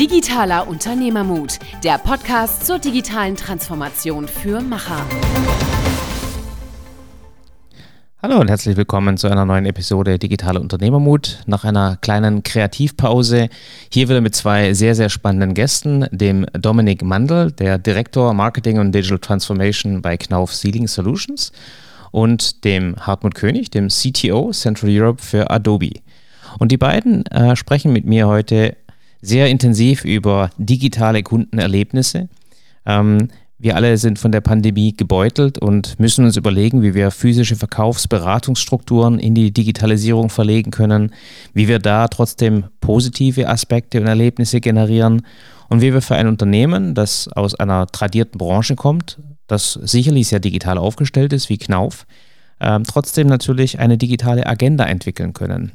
Digitaler Unternehmermut, der Podcast zur digitalen Transformation für Macher. Hallo und herzlich willkommen zu einer neuen Episode Digitale Unternehmermut. Nach einer kleinen Kreativpause hier wieder mit zwei sehr, sehr spannenden Gästen, dem Dominik Mandl, der Direktor Marketing und Digital Transformation bei Knauf Sealing Solutions und dem Hartmut König, dem CTO Central Europe für Adobe. Und die beiden äh, sprechen mit mir heute sehr intensiv über digitale Kundenerlebnisse. Ähm, wir alle sind von der Pandemie gebeutelt und müssen uns überlegen, wie wir physische Verkaufsberatungsstrukturen in die Digitalisierung verlegen können, wie wir da trotzdem positive Aspekte und Erlebnisse generieren und wie wir für ein Unternehmen, das aus einer tradierten Branche kommt, das sicherlich sehr digital aufgestellt ist, wie Knauf, äh, trotzdem natürlich eine digitale Agenda entwickeln können.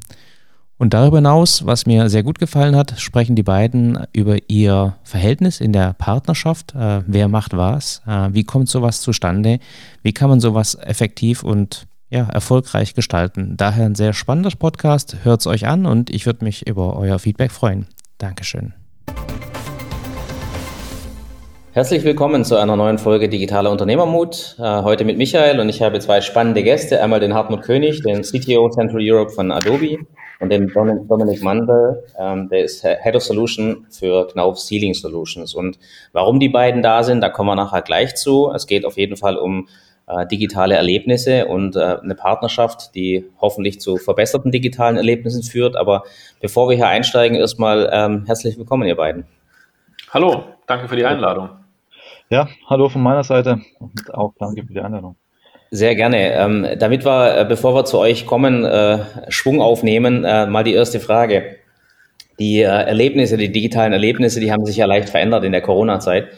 Und darüber hinaus, was mir sehr gut gefallen hat, sprechen die beiden über ihr Verhältnis in der Partnerschaft. Äh, wer macht was? Äh, wie kommt sowas zustande? Wie kann man sowas effektiv und ja, erfolgreich gestalten? Daher ein sehr spannender Podcast. Hört es euch an und ich würde mich über euer Feedback freuen. Dankeschön. Herzlich willkommen zu einer neuen Folge Digitaler Unternehmermut. Äh, heute mit Michael und ich habe zwei spannende Gäste. Einmal den Hartmut König, den CTO Central Europe von Adobe und den Dominik Mandel, ähm, der ist Head of Solution für Knauf Sealing Solutions. Und warum die beiden da sind, da kommen wir nachher gleich zu. Es geht auf jeden Fall um äh, digitale Erlebnisse und äh, eine Partnerschaft, die hoffentlich zu verbesserten digitalen Erlebnissen führt. Aber bevor wir hier einsteigen, erstmal ähm, herzlich willkommen, ihr beiden. Hallo, danke für die Einladung. Ja, hallo von meiner Seite und auch danke für die Einladung. Sehr gerne. Ähm, damit wir, äh, bevor wir zu euch kommen, äh, Schwung aufnehmen, äh, mal die erste Frage. Die äh, Erlebnisse, die digitalen Erlebnisse, die haben sich ja leicht verändert in der Corona-Zeit.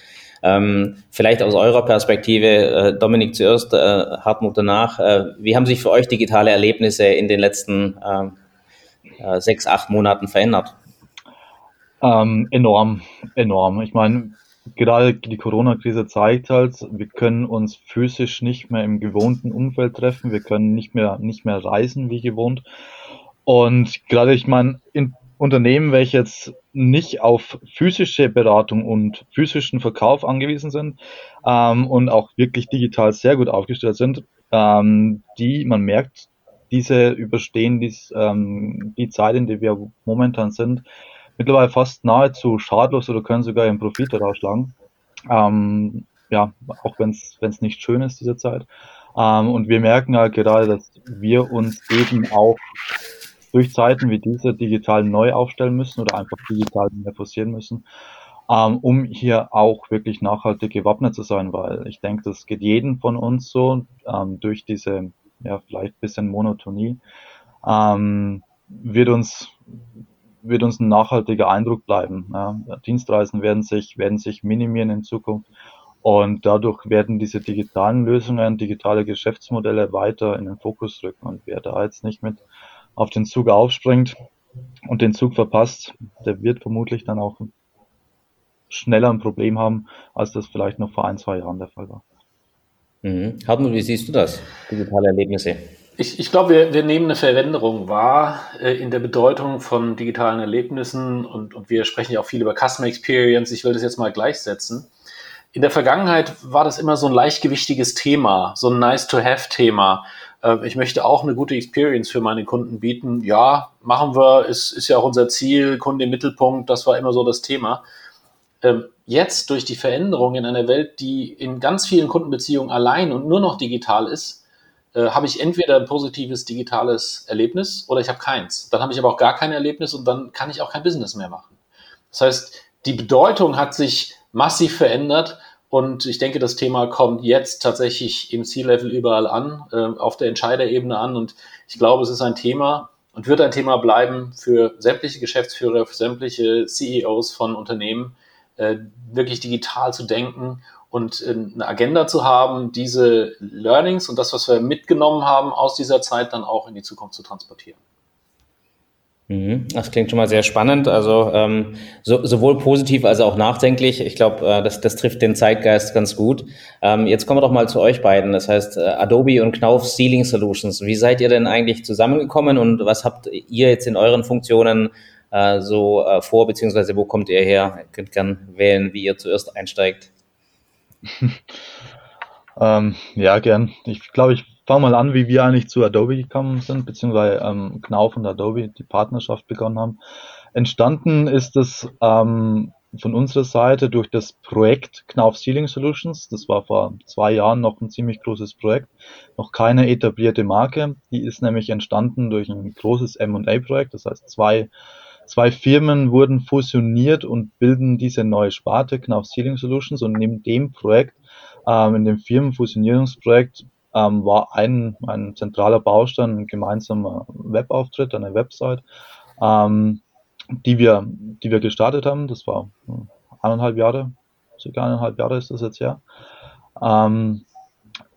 Ähm, vielleicht aus eurer Perspektive, äh, Dominik zuerst, äh, Hartmut danach. wie haben sich für euch digitale Erlebnisse in den letzten sechs, acht Monaten verändert? Ähm, enorm, enorm. Ich meine, gerade die Corona-Krise zeigt halt, wir können uns physisch nicht mehr im gewohnten Umfeld treffen, wir können nicht mehr, nicht mehr reisen wie gewohnt. Und gerade, ich meine, in Unternehmen, welche jetzt nicht auf physische Beratung und physischen Verkauf angewiesen sind ähm, und auch wirklich digital sehr gut aufgestellt sind, ähm, die, man merkt, diese überstehen dies, ähm, die Zeit, in der wir momentan sind, mittlerweile fast nahezu schadlos oder können sogar ihren Profit daraus schlagen. Ähm, ja, auch wenn es nicht schön ist, diese Zeit. Ähm, und wir merken halt gerade, dass wir uns eben auch durch Zeiten wie diese digital neu aufstellen müssen oder einfach digital mehr forcieren müssen, ähm, um hier auch wirklich nachhaltig gewappnet zu sein, weil ich denke, das geht jeden von uns so ähm, durch diese ja vielleicht bisschen Monotonie ähm, wird uns wird uns ein nachhaltiger Eindruck bleiben. Ja. Dienstreisen werden sich, werden sich minimieren in Zukunft. Und dadurch werden diese digitalen Lösungen, digitale Geschäftsmodelle weiter in den Fokus rücken. Und wer da jetzt nicht mit auf den Zug aufspringt und den Zug verpasst, der wird vermutlich dann auch schneller ein Problem haben, als das vielleicht noch vor ein, zwei Jahren der Fall war. Mhm. Hartmut, wie siehst du das? Digitale Erlebnisse? Ich, ich glaube, wir, wir nehmen eine Veränderung wahr äh, in der Bedeutung von digitalen Erlebnissen und, und wir sprechen ja auch viel über Customer Experience. Ich will das jetzt mal gleichsetzen. In der Vergangenheit war das immer so ein leichtgewichtiges Thema, so ein Nice-to-Have-Thema. Äh, ich möchte auch eine gute Experience für meine Kunden bieten. Ja, machen wir, ist, ist ja auch unser Ziel, Kunde im Mittelpunkt, das war immer so das Thema. Ähm, jetzt durch die Veränderung in einer Welt, die in ganz vielen Kundenbeziehungen allein und nur noch digital ist, äh, habe ich entweder ein positives digitales Erlebnis oder ich habe keins. Dann habe ich aber auch gar kein Erlebnis und dann kann ich auch kein Business mehr machen. Das heißt, die Bedeutung hat sich massiv verändert und ich denke, das Thema kommt jetzt tatsächlich im C-Level überall an, äh, auf der Entscheiderebene an und ich glaube, es ist ein Thema und wird ein Thema bleiben für sämtliche Geschäftsführer, für sämtliche CEOs von Unternehmen, äh, wirklich digital zu denken und äh, eine Agenda zu haben, diese Learnings und das, was wir mitgenommen haben aus dieser Zeit, dann auch in die Zukunft zu transportieren. Mhm. Das klingt schon mal sehr spannend. Also ähm, so, sowohl positiv als auch nachdenklich. Ich glaube, äh, das, das trifft den Zeitgeist ganz gut. Ähm, jetzt kommen wir doch mal zu euch beiden. Das heißt, äh, Adobe und Knauf Sealing Solutions. Wie seid ihr denn eigentlich zusammengekommen und was habt ihr jetzt in euren Funktionen äh, so äh, vor, beziehungsweise wo kommt ihr her? Ihr könnt gern wählen, wie ihr zuerst einsteigt. ähm, ja, gern. Ich glaube, ich fange mal an, wie wir eigentlich zu Adobe gekommen sind, beziehungsweise ähm, Knauf und Adobe die Partnerschaft begonnen haben. Entstanden ist es ähm, von unserer Seite durch das Projekt Knauf Sealing Solutions. Das war vor zwei Jahren noch ein ziemlich großes Projekt, noch keine etablierte Marke. Die ist nämlich entstanden durch ein großes M&A-Projekt. Das heißt, zwei, zwei Firmen wurden fusioniert und bilden diese neue Sparte Knauf Sealing Solutions. Und neben dem Projekt, ähm, in dem Firmenfusionierungsprojekt, ähm, war ein, ein zentraler Baustein ein gemeinsamer Webauftritt, eine Website. Ähm, die wir, die wir gestartet haben. Das war hm, eineinhalb Jahre, circa eineinhalb Jahre ist das jetzt ja. Ähm,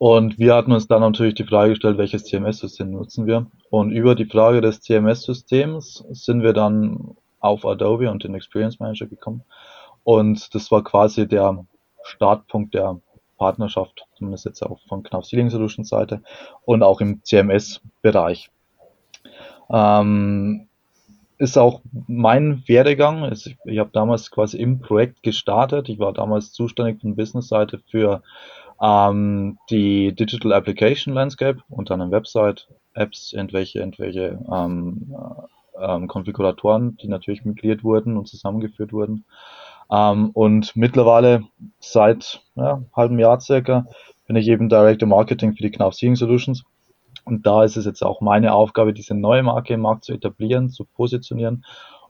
und wir hatten uns dann natürlich die Frage gestellt, welches CMS-System nutzen wir. Und über die Frage des CMS-Systems sind wir dann auf Adobe und den Experience Manager gekommen. Und das war quasi der Startpunkt der Partnerschaft, zumindest jetzt auch von Knauf Sealing Solutions Seite und auch im CMS-Bereich. Ähm, ist auch mein Werdegang. Ich, ich habe damals quasi im Projekt gestartet. Ich war damals zuständig von Business-Seite für ähm, die Digital Application Landscape und dann eine Website, Apps, irgendwelche, irgendwelche ähm, äh, ähm, Konfiguratoren, die natürlich migriert wurden und zusammengeführt wurden. Ähm, und mittlerweile seit ja, halbem Jahr circa bin ich eben Director Marketing für die Knauf Seeing Solutions und da ist es jetzt auch meine Aufgabe, diese neue Marke im Markt zu etablieren, zu positionieren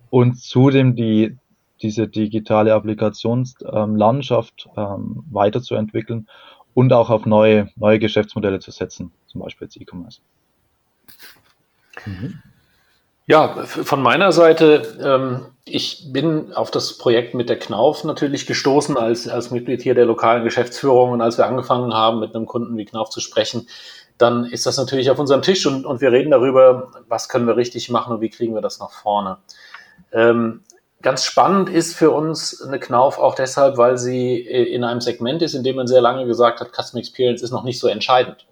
und zudem die, diese digitale Applikationslandschaft ähm, weiterzuentwickeln und auch auf neue, neue Geschäftsmodelle zu setzen, zum Beispiel jetzt E-Commerce. Mhm. Ja, von meiner Seite, ähm, ich bin auf das Projekt mit der Knauf natürlich gestoßen als, als Mitglied hier der lokalen Geschäftsführung und als wir angefangen haben, mit einem Kunden wie Knauf zu sprechen, dann ist das natürlich auf unserem Tisch und, und wir reden darüber, was können wir richtig machen und wie kriegen wir das nach vorne. Ähm, ganz spannend ist für uns eine Knauf auch deshalb, weil sie in einem Segment ist, in dem man sehr lange gesagt hat, Customer Experience ist noch nicht so entscheidend,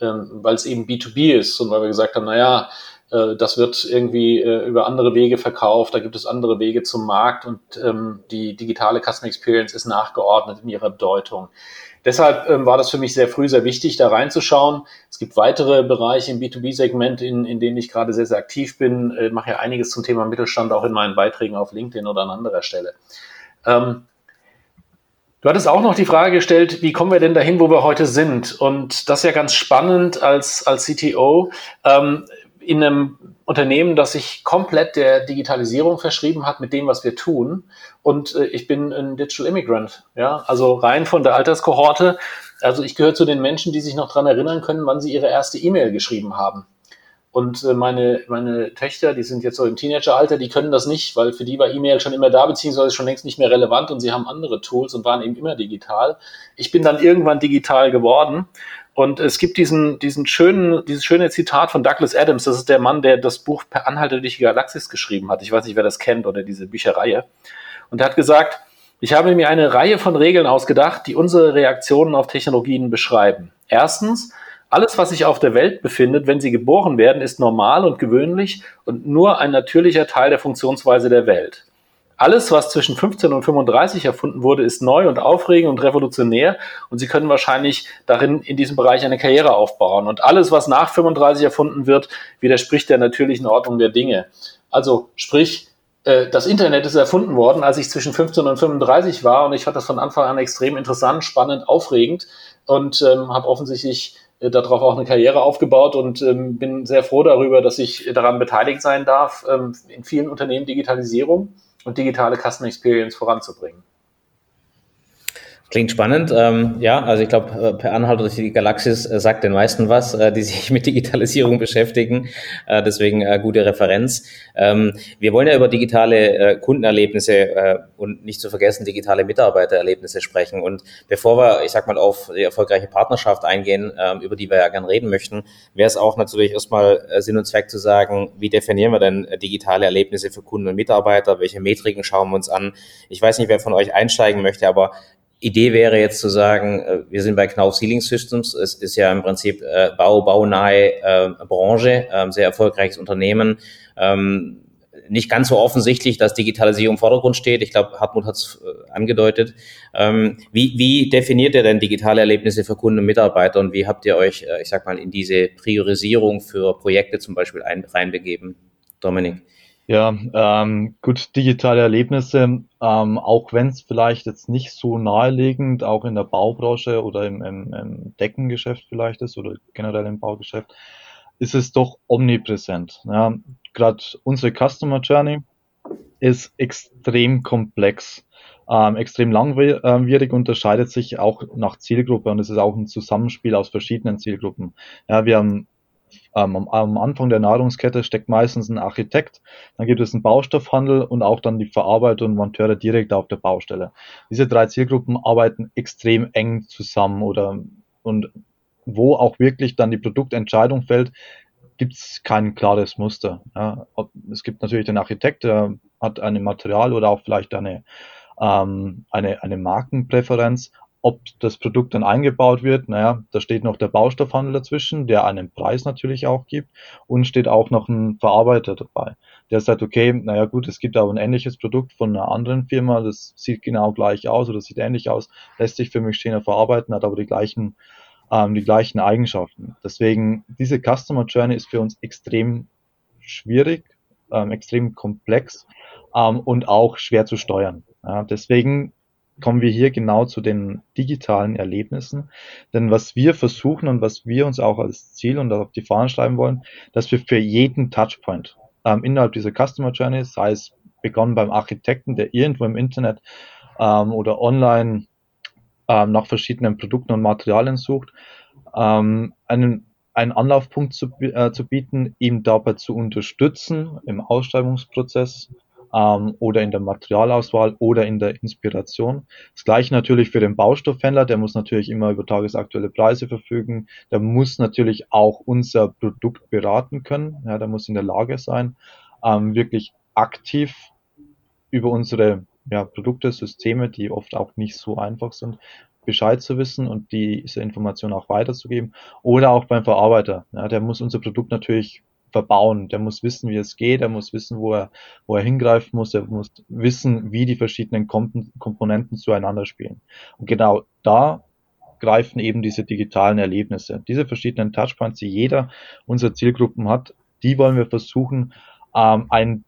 ähm, weil es eben B2B ist und weil wir gesagt haben, naja, äh, das wird irgendwie äh, über andere Wege verkauft, da gibt es andere Wege zum Markt und ähm, die digitale Customer Experience ist nachgeordnet in ihrer Bedeutung. Deshalb ähm, war das für mich sehr früh sehr wichtig, da reinzuschauen. Es gibt weitere Bereiche im B2B-Segment, in, in denen ich gerade sehr, sehr aktiv bin. Ich äh, mache ja einiges zum Thema Mittelstand auch in meinen Beiträgen auf LinkedIn oder an anderer Stelle. Ähm, Du hattest auch noch die Frage gestellt, wie kommen wir denn dahin, wo wir heute sind? Und das ist ja ganz spannend als, als CTO. Ähm, in einem Unternehmen, das sich komplett der Digitalisierung verschrieben hat mit dem, was wir tun. Und äh, ich bin ein Digital Immigrant, ja, also rein von der Alterskohorte. Also ich gehöre zu den Menschen, die sich noch dran erinnern können, wann sie ihre erste E-Mail geschrieben haben. Und äh, meine, meine Töchter, die sind jetzt so im Teenageralter, die können das nicht, weil für die war E-Mail schon immer da, beziehungsweise schon längst nicht mehr relevant und sie haben andere Tools und waren eben immer digital. Ich bin dann irgendwann digital geworden und es gibt diesen, diesen schönen, dieses schöne Zitat von Douglas Adams. Das ist der Mann, der das Buch Per Anhalter durch die Galaxis geschrieben hat. Ich weiß nicht, wer das kennt oder diese Bücherreihe. Und er hat gesagt, ich habe mir eine Reihe von Regeln ausgedacht, die unsere Reaktionen auf Technologien beschreiben. Erstens, alles, was sich auf der Welt befindet, wenn sie geboren werden, ist normal und gewöhnlich und nur ein natürlicher Teil der Funktionsweise der Welt. Alles, was zwischen 15 und 35 erfunden wurde, ist neu und aufregend und revolutionär und Sie können wahrscheinlich darin in diesem Bereich eine Karriere aufbauen. Und alles, was nach 35 erfunden wird, widerspricht der natürlichen Ordnung der Dinge. Also sprich, äh, das Internet ist erfunden worden, als ich zwischen 15 und 35 war und ich fand das von Anfang an extrem interessant, spannend, aufregend und ähm, habe offensichtlich äh, darauf auch eine Karriere aufgebaut und ähm, bin sehr froh darüber, dass ich daran beteiligt sein darf, ähm, in vielen Unternehmen Digitalisierung und digitale Customer Experience voranzubringen. Klingt spannend. Ähm, ja, also ich glaube, äh, per Anhalter durch die Galaxis äh, sagt den meisten was, äh, die sich mit Digitalisierung beschäftigen. Äh, deswegen äh, gute Referenz. Ähm, wir wollen ja über digitale äh, Kundenerlebnisse und nicht zu vergessen digitale Mitarbeitererlebnisse sprechen. Und bevor wir, ich sag mal, auf die erfolgreiche Partnerschaft eingehen, ähm, über die wir ja gern reden möchten, wäre es auch natürlich erstmal Sinn und Zweck zu sagen, wie definieren wir denn digitale Erlebnisse für Kunden und Mitarbeiter? Welche Metriken schauen wir uns an? Ich weiß nicht, wer von euch einsteigen möchte, aber Idee wäre jetzt zu sagen, äh, wir sind bei Knauf Sealing Systems. Es ist ja im Prinzip äh, Bau, baunahe äh, Branche, äh, sehr erfolgreiches Unternehmen. Ähm, nicht ganz so offensichtlich, dass Digitalisierung im Vordergrund steht. Ich glaube, Hartmut hat es äh, angedeutet. Ähm, wie, wie definiert ihr denn digitale Erlebnisse für Kunden und Mitarbeiter und wie habt ihr euch, äh, ich sag mal, in diese Priorisierung für Projekte zum Beispiel ein, reinbegeben? Dominik. Ja, ähm, gut, digitale Erlebnisse, ähm, auch wenn es vielleicht jetzt nicht so naheliegend auch in der Baubranche oder im, im, im Deckengeschäft vielleicht ist oder generell im Baugeschäft, ist es doch omnipräsent. Ja, Gerade unsere Customer Journey ist extrem komplex, ähm, extrem langwierig, unterscheidet sich auch nach Zielgruppe und es ist auch ein Zusammenspiel aus verschiedenen Zielgruppen. Ja, wir haben ähm, am, am, Anfang der Nahrungskette steckt meistens ein Architekt, dann gibt es einen Baustoffhandel und auch dann die Verarbeiter und Monteure direkt auf der Baustelle. Diese drei Zielgruppen arbeiten extrem eng zusammen oder und wo auch wirklich dann die Produktentscheidung fällt, gibt es kein klares Muster. Ja. Es gibt natürlich den Architekt, der hat ein Material oder auch vielleicht eine, ähm, eine, eine Markenpräferenz, ob das Produkt dann eingebaut wird, naja, da steht noch der Baustoffhandel dazwischen, der einen Preis natürlich auch gibt und steht auch noch ein Verarbeiter dabei, der sagt, okay, naja gut, es gibt aber ein ähnliches Produkt von einer anderen Firma, das sieht genau gleich aus oder sieht ähnlich aus, lässt sich für mich schöner verarbeiten, hat aber die gleichen, ähm, die gleichen Eigenschaften. Deswegen, diese Customer Journey ist für uns extrem schwierig, ähm, extrem komplex ähm, und auch schwer zu steuern. Ja, deswegen kommen wir hier genau zu den digitalen Erlebnissen. Denn was wir versuchen und was wir uns auch als Ziel und auf die Fahnen schreiben wollen, dass wir für jeden Touchpoint ähm, innerhalb dieser Customer Journey, sei es begonnen beim Architekten, der irgendwo im Internet ähm, oder online ähm, nach verschiedenen Produkten und Materialien sucht, ähm, einen einen Anlaufpunkt zu, äh, zu bieten, ihm dabei zu unterstützen im Ausschreibungsprozess, ähm, oder in der Materialauswahl oder in der Inspiration. Das gleiche natürlich für den Baustoffhändler, der muss natürlich immer über tagesaktuelle Preise verfügen, der muss natürlich auch unser Produkt beraten können, ja, der muss in der Lage sein, ähm, wirklich aktiv über unsere ja, Produkte, Systeme, die oft auch nicht so einfach sind, Bescheid zu wissen und diese Information auch weiterzugeben. Oder auch beim Verarbeiter. Ja, der muss unser Produkt natürlich verbauen. Der muss wissen, wie es geht, er muss wissen, wo er, wo er hingreifen muss, er muss wissen, wie die verschiedenen Komponenten zueinander spielen. Und genau da greifen eben diese digitalen Erlebnisse. Diese verschiedenen Touchpoints, die jeder unserer Zielgruppen hat, die wollen wir versuchen, ähm, einen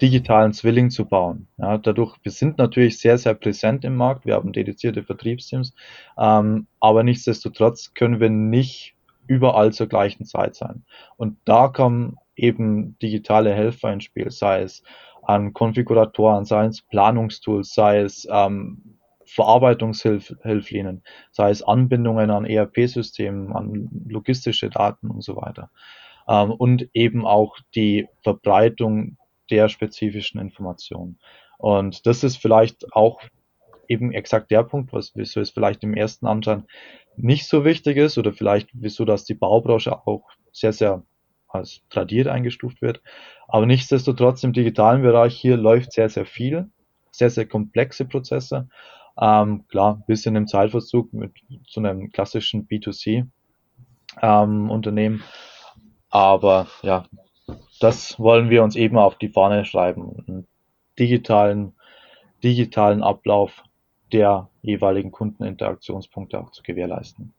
digitalen Zwilling zu bauen. Ja, dadurch, wir sind natürlich sehr, sehr präsent im Markt, wir haben dedizierte Vertriebsteams, ähm, aber nichtsdestotrotz können wir nicht überall zur gleichen Zeit sein. Und da kommen eben digitale Helfer ins Spiel, sei es an Konfiguratoren, sei es Planungstools, sei es ähm, Verarbeitungshilflinien, sei es Anbindungen an ERP-Systemen, an logistische Daten und so weiter. Ähm, und eben auch die Verbreitung der spezifischen Informationen. Und das ist vielleicht auch eben exakt der Punkt, was wieso es vielleicht im ersten Anschein nicht so wichtig ist oder vielleicht wieso dass die Baubranche auch sehr, sehr als tradiert eingestuft wird. Aber nichtsdestotrotz im digitalen Bereich hier läuft sehr, sehr viel, sehr, sehr komplexe Prozesse. Ähm, klar, ein bisschen im Zeitverzug mit so einem klassischen B2C ähm. Aber ja, das wollen wir uns eben auf die Fahne schreiben. Einen digitalen, digitalen Ablauf der jeweiligen Kundeninteraktionspunkte auch zu gewährleisten.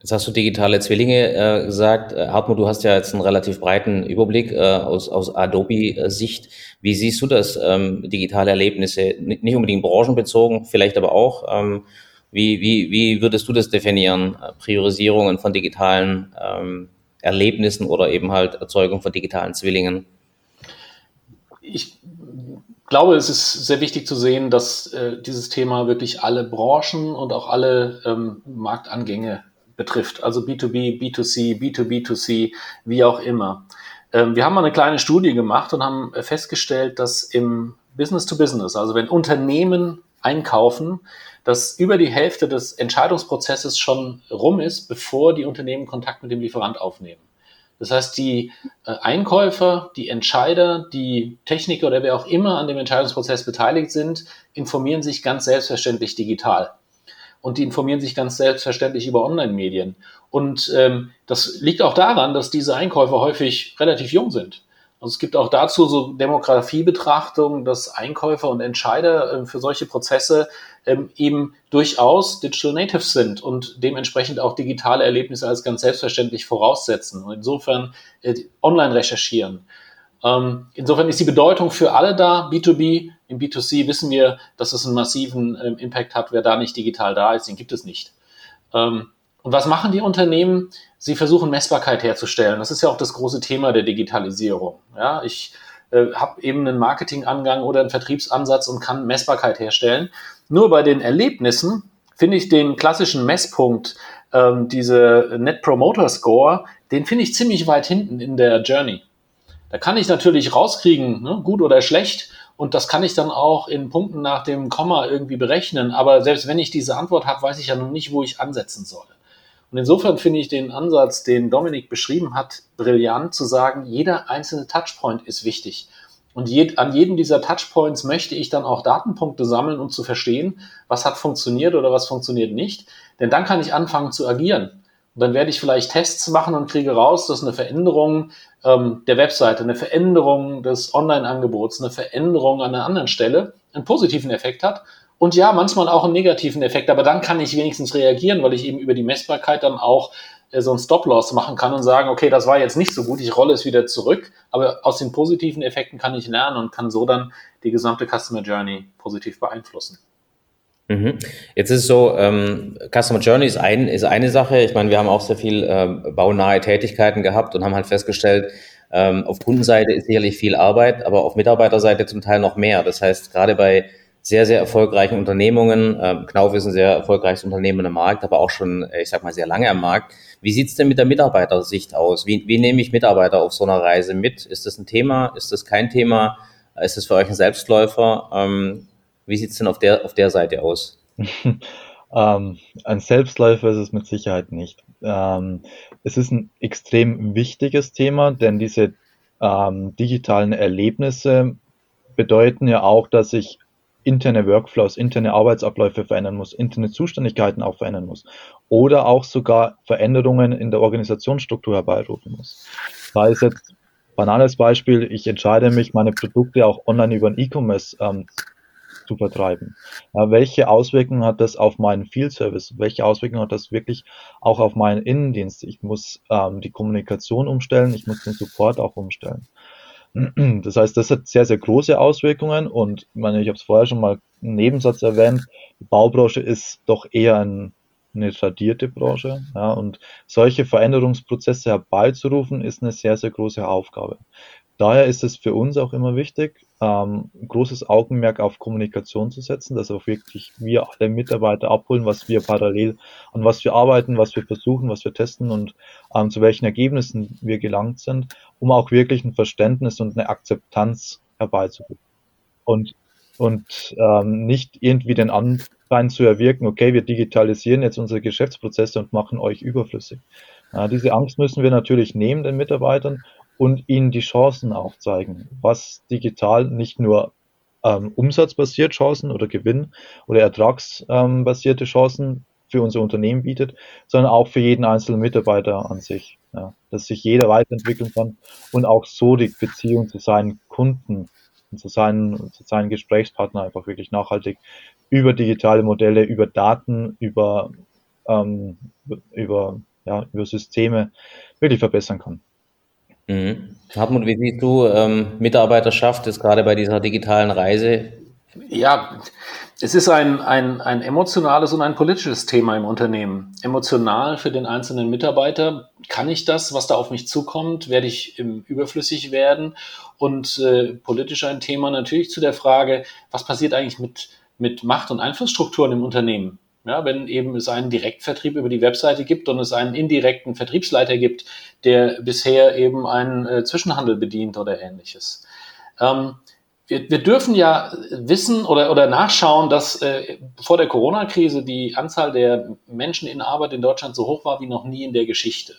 Jetzt hast du digitale Zwillinge äh, gesagt. Äh, Hartmut, du hast ja jetzt einen relativ breiten Überblick äh, aus, aus Adobe-Sicht. Wie siehst du das, ähm, digitale Erlebnisse? Nicht unbedingt branchenbezogen, vielleicht aber auch. Ähm, wie, wie, wie würdest du das definieren? Priorisierungen von digitalen ähm, Erlebnissen oder eben halt Erzeugung von digitalen Zwillingen? Ich glaube, es ist sehr wichtig zu sehen, dass äh, dieses Thema wirklich alle Branchen und auch alle ähm, Marktangänge betrifft. Also B2B, B2C, B2B2C, wie auch immer. Ähm, wir haben mal eine kleine Studie gemacht und haben festgestellt, dass im Business to Business, also wenn Unternehmen einkaufen, dass über die Hälfte des Entscheidungsprozesses schon rum ist, bevor die Unternehmen Kontakt mit dem Lieferant aufnehmen. Das heißt, die äh, Einkäufer, die Entscheider, die Techniker oder wer auch immer an dem Entscheidungsprozess beteiligt sind, informieren sich ganz selbstverständlich digital. Und die informieren sich ganz selbstverständlich über Online-Medien. Und ähm, das liegt auch daran, dass diese Einkäufer häufig relativ jung sind. Also es gibt auch dazu so Demografiebetrachtungen, dass Einkäufer und Entscheider äh, für solche Prozesse ähm, eben durchaus Digital Natives sind und dementsprechend auch digitale Erlebnisse als ganz selbstverständlich voraussetzen und insofern äh, online recherchieren. Ähm, insofern ist die Bedeutung für alle da. B2B, im B2C wissen wir, dass es einen massiven ähm, Impact hat. Wer da nicht digital da ist, den gibt es nicht. Ähm, und was machen die Unternehmen? Sie versuchen Messbarkeit herzustellen. Das ist ja auch das große Thema der Digitalisierung. Ja, ich äh, habe eben einen Marketingangang oder einen Vertriebsansatz und kann Messbarkeit herstellen. Nur bei den Erlebnissen finde ich den klassischen Messpunkt, ähm, diese Net Promoter Score, den finde ich ziemlich weit hinten in der Journey. Da kann ich natürlich rauskriegen, ne, gut oder schlecht, und das kann ich dann auch in Punkten nach dem Komma irgendwie berechnen. Aber selbst wenn ich diese Antwort habe, weiß ich ja noch nicht, wo ich ansetzen soll. Und insofern finde ich den Ansatz, den Dominik beschrieben hat, brillant zu sagen, jeder einzelne Touchpoint ist wichtig. Und je, an jedem dieser Touchpoints möchte ich dann auch Datenpunkte sammeln, um zu verstehen, was hat funktioniert oder was funktioniert nicht. Denn dann kann ich anfangen zu agieren. Und dann werde ich vielleicht Tests machen und kriege raus, dass eine Veränderung ähm, der Webseite, eine Veränderung des Online-Angebots, eine Veränderung an einer anderen Stelle einen positiven Effekt hat und ja, manchmal auch einen negativen Effekt, aber dann kann ich wenigstens reagieren, weil ich eben über die Messbarkeit dann auch äh, so einen Stop-Loss machen kann und sagen, okay, das war jetzt nicht so gut, ich rolle es wieder zurück, aber aus den positiven Effekten kann ich lernen und kann so dann die gesamte Customer Journey positiv beeinflussen. Mhm. Jetzt ist es so, ähm, Customer Journey ist, ein, ist eine Sache. Ich meine, wir haben auch sehr viel äh, baunahe Tätigkeiten gehabt und haben halt festgestellt, ähm, auf Kundenseite ist sicherlich viel Arbeit, aber auf Mitarbeiterseite zum Teil noch mehr. Das heißt, gerade bei sehr, sehr erfolgreichen Unternehmungen. Ähm, Knauf ist ein sehr erfolgreiches Unternehmen im Markt, aber auch schon, äh, ich sag mal, sehr lange am Markt. Wie sieht's denn mit der Mitarbeitersicht aus? Wie, wie nehme ich Mitarbeiter auf so einer Reise mit? Ist das ein Thema? Ist das kein Thema? Ist das für euch ein Selbstläufer? Ähm, wie sieht's denn auf der, auf der Seite aus? ähm, ein Selbstläufer ist es mit Sicherheit nicht. Ähm, es ist ein extrem wichtiges Thema, denn diese ähm, digitalen Erlebnisse bedeuten ja auch, dass ich interne Workflows, interne Arbeitsabläufe verändern muss, interne Zuständigkeiten auch verändern muss oder auch sogar Veränderungen in der Organisationsstruktur herbeirufen muss. Da ist jetzt banales Beispiel, ich entscheide mich, meine Produkte auch online über den E-Commerce ähm, zu vertreiben. Ja, welche Auswirkungen hat das auf meinen Field Service? Welche Auswirkungen hat das wirklich auch auf meinen Innendienst? Ich muss ähm, die Kommunikation umstellen, ich muss den Support auch umstellen. Das heißt, das hat sehr, sehr große Auswirkungen und ich meine, ich habe es vorher schon mal im Nebensatz erwähnt, die Baubranche ist doch eher ein, eine tradierte Branche ja, und solche Veränderungsprozesse herbeizurufen, ist eine sehr, sehr große Aufgabe. Daher ist es für uns auch immer wichtig, ähm, großes Augenmerk auf Kommunikation zu setzen, dass auch wirklich wir alle Mitarbeiter abholen, was wir parallel an was wir arbeiten, was wir versuchen, was wir testen und ähm, zu welchen Ergebnissen wir gelangt sind, um auch wirklich ein Verständnis und eine Akzeptanz herbeizuführen. Und, und ähm, nicht irgendwie den Anschein zu erwirken, okay, wir digitalisieren jetzt unsere Geschäftsprozesse und machen euch überflüssig. Ja, diese Angst müssen wir natürlich nehmen den Mitarbeitern und ihnen die Chancen aufzeigen, was digital nicht nur ähm, umsatzbasiert Chancen oder Gewinn oder ertragsbasierte Chancen für unser Unternehmen bietet, sondern auch für jeden einzelnen Mitarbeiter an sich. Ja, dass sich jeder weiterentwickeln kann und auch so die Beziehung zu seinen Kunden und zu seinen, zu seinen Gesprächspartnern einfach wirklich nachhaltig über digitale Modelle, über Daten, über, ähm, über, ja, über Systeme wirklich verbessern kann. Mhm. Hartmut, wie siehst du ähm, Mitarbeiterschaft ist gerade bei dieser digitalen Reise? Ja, es ist ein, ein, ein emotionales und ein politisches Thema im Unternehmen. Emotional für den einzelnen Mitarbeiter, kann ich das, was da auf mich zukommt, werde ich im, überflüssig werden? Und äh, politisch ein Thema natürlich zu der Frage, was passiert eigentlich mit, mit Macht- und Einflussstrukturen im Unternehmen? Ja, wenn eben es einen Direktvertrieb über die Webseite gibt und es einen indirekten Vertriebsleiter gibt, der bisher eben einen äh, Zwischenhandel bedient oder ähnliches. Ähm, wir, wir dürfen ja wissen oder, oder nachschauen, dass äh, vor der Corona-Krise die Anzahl der Menschen in Arbeit in Deutschland so hoch war wie noch nie in der Geschichte.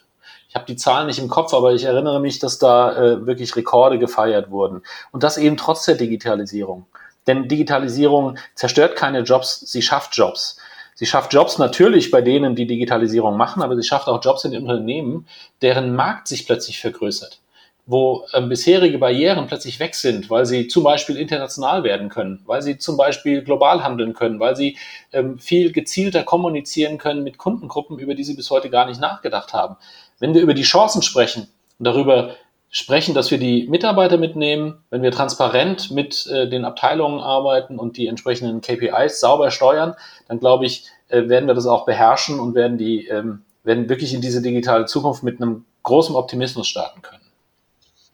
Ich habe die Zahlen nicht im Kopf, aber ich erinnere mich, dass da äh, wirklich Rekorde gefeiert wurden. Und das eben trotz der Digitalisierung. Denn Digitalisierung zerstört keine Jobs, sie schafft Jobs. Sie schafft Jobs natürlich bei denen, die Digitalisierung machen, aber sie schafft auch Jobs in Unternehmen, deren Markt sich plötzlich vergrößert. wo ähm, bisherige Barrieren plötzlich weg sind, weil sie zum Beispiel international werden können, weil sie zum Beispiel global handeln können, weil sie ähm, viel gezielter kommunizieren können mit Kundengruppen, über die sie bis heute gar nicht nachgedacht haben. Wenn wir über die Chancen sprechen und darüber sprechen, dass wir die Mitarbeiter mitnehmen, wenn wir transparent mit äh, den Abteilungen arbeiten und die entsprechenden KPIs sauber steuern, dann glaube ich, äh, werden wir das auch beherrschen und werden die ähm, werden wirklich in diese digitale Zukunft mit einem großen Optimismus starten können.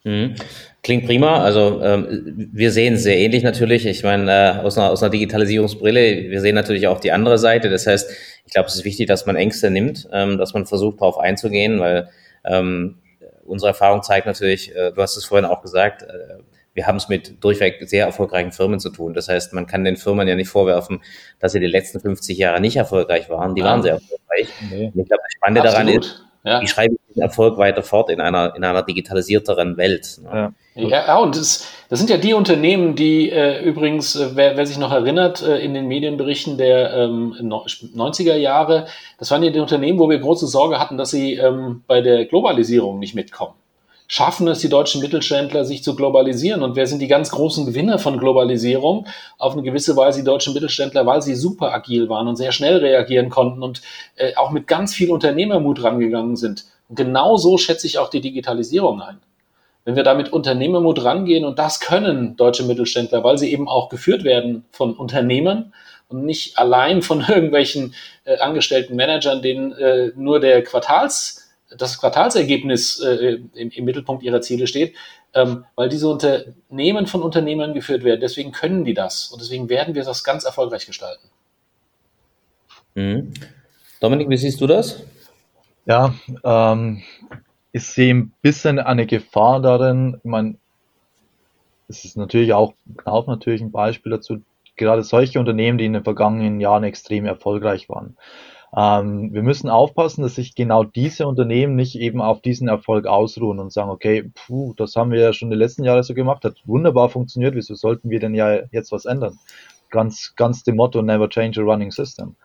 Mhm. Klingt prima. Also ähm, wir sehen es sehr ähnlich natürlich. Ich meine, äh, aus, einer, aus einer Digitalisierungsbrille, wir sehen natürlich auch die andere Seite. Das heißt, ich glaube, es ist wichtig, dass man Ängste nimmt, ähm, dass man versucht, darauf einzugehen, weil ähm, unsere Erfahrung zeigt natürlich, äh, du hast es vorhin auch gesagt, äh, wir haben es mit durchweg sehr erfolgreichen Firmen zu tun. Das heißt, man kann den Firmen ja nicht vorwerfen, dass sie die letzten 50 Jahre nicht erfolgreich waren. Die waren sehr erfolgreich. Nee. Ich glaube, das Spannende Absolut. daran ist, ja. wie schreibe ich den Erfolg weiter fort in einer, in einer digitalisierteren Welt. Ne? Ja. Ja, und das, das sind ja die Unternehmen, die äh, übrigens, äh, wer, wer sich noch erinnert, äh, in den Medienberichten der ähm, 90er Jahre, das waren ja die Unternehmen, wo wir große Sorge hatten, dass sie ähm, bei der Globalisierung nicht mitkommen. Schaffen es die deutschen Mittelständler, sich zu globalisieren? Und wer sind die ganz großen Gewinner von Globalisierung? Auf eine gewisse Weise die deutschen Mittelständler, weil sie super agil waren und sehr schnell reagieren konnten und äh, auch mit ganz viel Unternehmermut rangegangen sind. Und genau so schätze ich auch die Digitalisierung ein. Wenn wir da mit Unternehmermut rangehen, und das können deutsche Mittelständler, weil sie eben auch geführt werden von Unternehmern und nicht allein von irgendwelchen äh, angestellten Managern, denen äh, nur der Quartals, das Quartalsergebnis äh, im, im, Mittelpunkt ihrer Ziele steht, ähm, weil diese Unternehmen von Unternehmern geführt werden. Deswegen können die das und deswegen werden wir das ganz erfolgreich gestalten. Mhm. Dominik, wie siehst du das? Ja, ähm, ich sehe ein bisschen eine Gefahr darin. Ich meine, es ist natürlich auch Knauf natürlich ein Beispiel dazu. Gerade solche Unternehmen, die in den vergangenen Jahren extrem erfolgreich waren. Ähm, wir müssen aufpassen, dass sich genau diese Unternehmen nicht eben auf diesen Erfolg ausruhen und sagen, okay, puh, das haben wir ja schon die letzten Jahre so gemacht, hat wunderbar funktioniert, wieso sollten wir denn ja jetzt was ändern? Ganz, ganz dem Motto, never change a running system.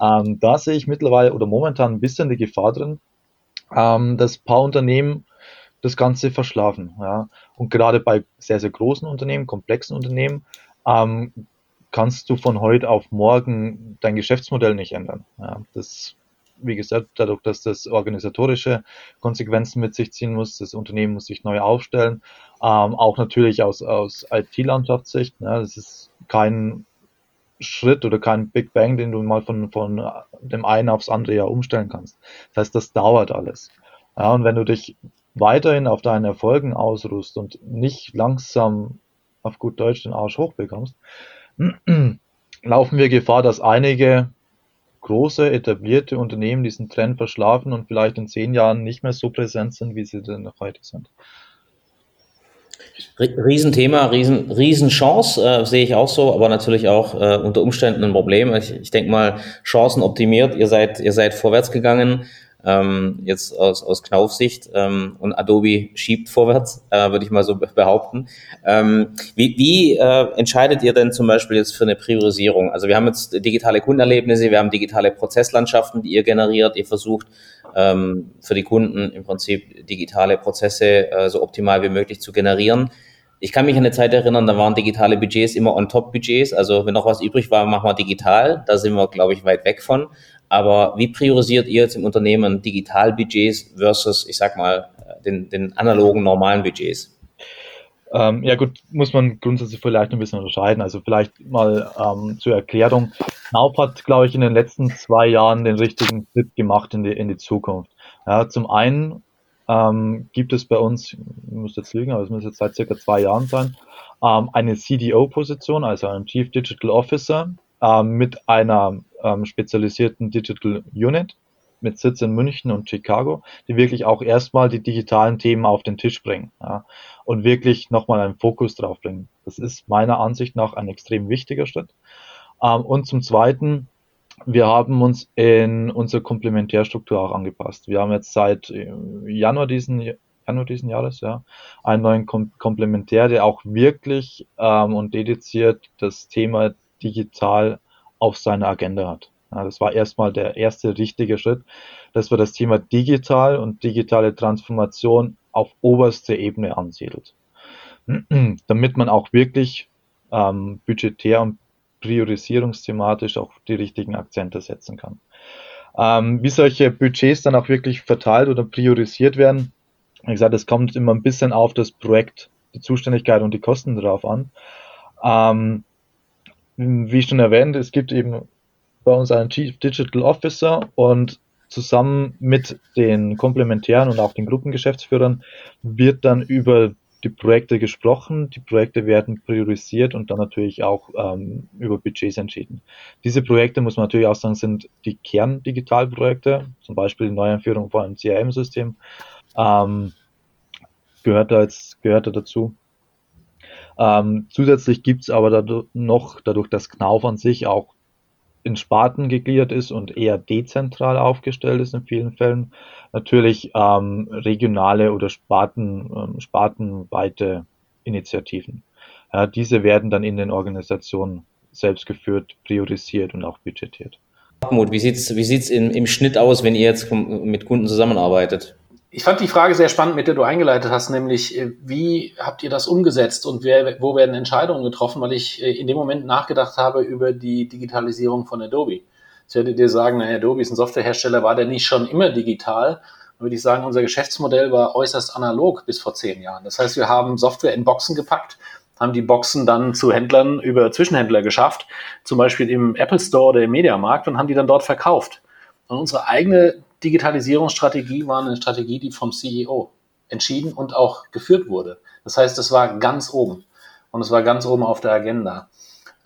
Ähm, da sehe ich mittlerweile oder momentan ein bisschen die Gefahr drin, ähm, dass ein paar Unternehmen das Ganze verschlafen. Ja. Und gerade bei sehr, sehr großen Unternehmen, komplexen Unternehmen, ähm, kannst du von heute auf morgen dein Geschäftsmodell nicht ändern. Ja. Das, wie gesagt, dadurch, dass das organisatorische Konsequenzen mit sich ziehen muss, das Unternehmen muss sich neu aufstellen, ähm, auch natürlich aus, aus IT-Landschaftssicht. Ja, das ist kein Schritt oder kein Big Bang, den du mal von, von dem einen aufs andere Jahr umstellen kannst. Das heißt, das dauert alles. Ja, und wenn du dich weiterhin auf deinen Erfolgen ausruhst und nicht langsam auf gut Deutsch den Arsch hochbekommst, laufen wir Gefahr, dass einige große, etablierte Unternehmen diesen Trend verschlafen und vielleicht in zehn Jahren nicht mehr so präsent sind, wie sie denn heute sind. Riesenthema, riesen, Riesenchance, äh, sehe ich auch so, aber natürlich auch äh, unter Umständen ein Problem. Ich, ich denke mal, Chancen optimiert, ihr seid, ihr seid vorwärts gegangen, ähm, jetzt aus, aus Knauf-Sicht ähm, und Adobe schiebt vorwärts, äh, würde ich mal so behaupten. Ähm, wie wie äh, entscheidet ihr denn zum Beispiel jetzt für eine Priorisierung? Also wir haben jetzt digitale Kundenerlebnisse, wir haben digitale Prozesslandschaften, die ihr generiert, ihr versucht ähm, für die Kunden im Prinzip digitale Prozesse äh, so optimal wie möglich zu generieren. Ich kann mich an eine Zeit erinnern, da waren digitale Budgets immer on-top-Budgets. Also wenn noch was übrig war, machen wir digital. Da sind wir, glaube ich, weit weg von. Aber wie priorisiert ihr jetzt im Unternehmen Digitalbudgets versus, ich sag mal, den, den analogen normalen Budgets? Ähm, ja gut, muss man grundsätzlich vielleicht ein bisschen unterscheiden. Also vielleicht mal ähm, zur Erklärung. Knauf hat, glaube ich, in den letzten zwei Jahren den richtigen Schritt gemacht in die, in die Zukunft. Ja, zum einen ähm, gibt es bei uns, ich muss jetzt lügen, aber es muss jetzt seit circa zwei Jahren sein, ähm, eine CDO-Position, also einen Chief Digital Officer, ähm, mit einer ähm, spezialisierten Digital Unit mit Sitz in München und Chicago, die wirklich auch erstmal die digitalen Themen auf den Tisch bringen ja, und wirklich nochmal einen Fokus drauf bringen. Das ist meiner Ansicht nach ein extrem wichtiger Schritt. Ähm, und zum Zweiten, wir haben uns in unsere Komplementärstruktur auch angepasst. Wir haben jetzt seit äh, Januar diesen Januar diesen Jahres, ja, einen neuen Kom Komplementär, der auch wirklich ähm, und dediziert das Thema digital auf seiner Agenda hat. Ja, das war erstmal der erste richtige Schritt, dass wir das Thema digital und digitale Transformation auf oberste Ebene ansiedelt, damit man auch wirklich ähm, budgetär und priorisierungsthematisch auch die richtigen Akzente setzen kann. Ähm, wie solche Budgets dann auch wirklich verteilt oder priorisiert werden, wie gesagt, es kommt immer ein bisschen auf das Projekt, die Zuständigkeit und die Kosten drauf an. Ähm, wie schon erwähnt, es gibt eben bei uns einen Chief Digital Officer und zusammen mit den Komplementären und auch den Gruppengeschäftsführern wird dann über die Projekte gesprochen, die Projekte werden priorisiert und dann natürlich auch ähm, über Budgets entschieden. Diese Projekte, muss man natürlich auch sagen, sind die Kerndigitalprojekte, zum Beispiel die Neueinführung von einem CRM-System, ähm, gehört da jetzt, gehört da dazu. Ähm, zusätzlich gibt's aber dadurch noch, dadurch, dass Knauf an sich auch in Sparten gegliedert ist und eher dezentral aufgestellt ist in vielen Fällen, natürlich ähm, regionale oder Sparten, ähm, spartenweite Initiativen. Ja, diese werden dann in den Organisationen selbst geführt, priorisiert und auch budgetiert. Hartmut, wie sieht's, wie sieht's im, im Schnitt aus, wenn ihr jetzt mit Kunden zusammenarbeitet? Ich fand die Frage sehr spannend, mit der du eingeleitet hast, nämlich äh, wie habt ihr das umgesetzt und wer, wo werden Entscheidungen getroffen, weil ich äh, in dem Moment nachgedacht habe über die Digitalisierung von Adobe. Ich werde dir sagen, naja, Adobe ist ein Softwarehersteller, war der nicht schon immer digital? Dann würde ich sagen, unser Geschäftsmodell war äußerst analog bis vor zehn Jahren. Das heißt, wir haben Software in Boxen gepackt, haben die Boxen dann zu Händlern über Zwischenhändler geschafft, zum Beispiel im Apple Store oder im Mediamarkt und haben die dann dort verkauft. Und unsere eigene Digitalisierungsstrategie war eine Strategie, die vom CEO entschieden und auch geführt wurde. Das heißt, es war ganz oben und es war ganz oben auf der Agenda.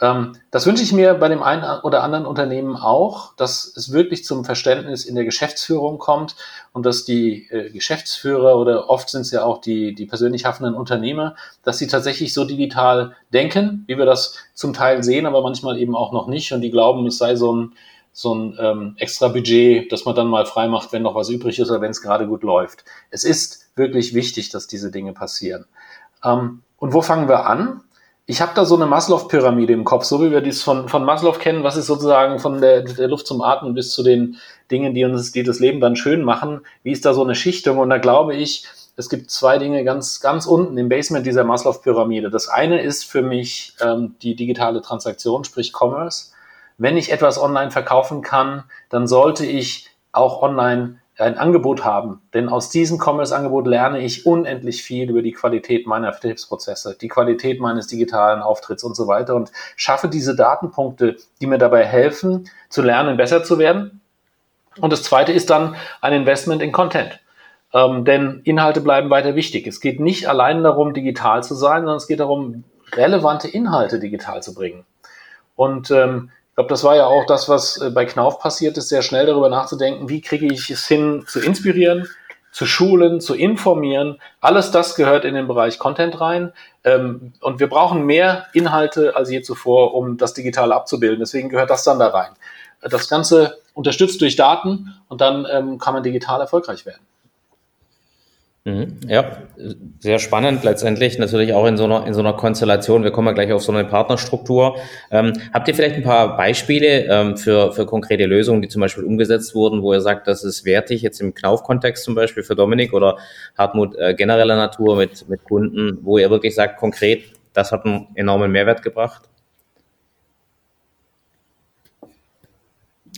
Ähm, das wünsche ich mir bei dem einen oder anderen Unternehmen auch, dass es wirklich zum Verständnis in der Geschäftsführung kommt und dass die äh, Geschäftsführer oder oft sind es ja auch die, die persönlich haftenden Unternehmer, dass sie tatsächlich so digital denken, wie wir das zum Teil sehen, aber manchmal eben auch noch nicht und die glauben, es sei so ein so ein ähm, extra Budget, das man dann mal frei macht, wenn noch was übrig ist oder wenn es gerade gut läuft. Es ist wirklich wichtig, dass diese Dinge passieren. Ähm, und wo fangen wir an? Ich habe da so eine Maslow-Pyramide im Kopf, so wie wir dies von, von Maslow kennen, was ist sozusagen von der, der Luft zum Atmen bis zu den Dingen, die uns, die das Leben dann schön machen. Wie ist da so eine Schichtung? Und da glaube ich, es gibt zwei Dinge ganz, ganz unten im Basement dieser Maslow-Pyramide. Das eine ist für mich ähm, die digitale Transaktion, sprich Commerce wenn ich etwas online verkaufen kann, dann sollte ich auch online ein Angebot haben. Denn aus diesem Commerce-Angebot lerne ich unendlich viel über die Qualität meiner Vertriebsprozesse, die Qualität meines digitalen Auftritts und so weiter und schaffe diese Datenpunkte, die mir dabei helfen, zu lernen, besser zu werden. Und das zweite ist dann ein Investment in Content. Ähm, denn Inhalte bleiben weiter wichtig. Es geht nicht allein darum, digital zu sein, sondern es geht darum, relevante Inhalte digital zu bringen. Und ähm, glaube, das war ja auch das, was äh, bei Knauf passiert ist, sehr schnell darüber nachzudenken, wie kriege ich es hin, zu inspirieren, zu schulen, zu informieren. Alles das gehört in den Bereich Content rein. Ähm, und wir brauchen mehr Inhalte als je zuvor, um das Digitale abzubilden. Deswegen gehört das dann da rein. Das Ganze unterstützt durch Daten und dann ähm, kann man digital erfolgreich werden. Mhm. Ja, sehr spannend letztendlich, natürlich auch in so einer, in so einer Konstellation. Wir kommen ja gleich auf so eine Partnerstruktur. Ähm, habt ihr vielleicht ein paar Beispiele ähm, für, für konkrete Lösungen, die zum Beispiel umgesetzt wurden, wo ihr sagt, das ist wertig, jetzt im Knauf-Kontext zum Beispiel für Dominik oder Hartmut äh, genereller Natur mit, mit Kunden, wo ihr wirklich sagt, konkret, das hat einen enormen Mehrwert gebracht?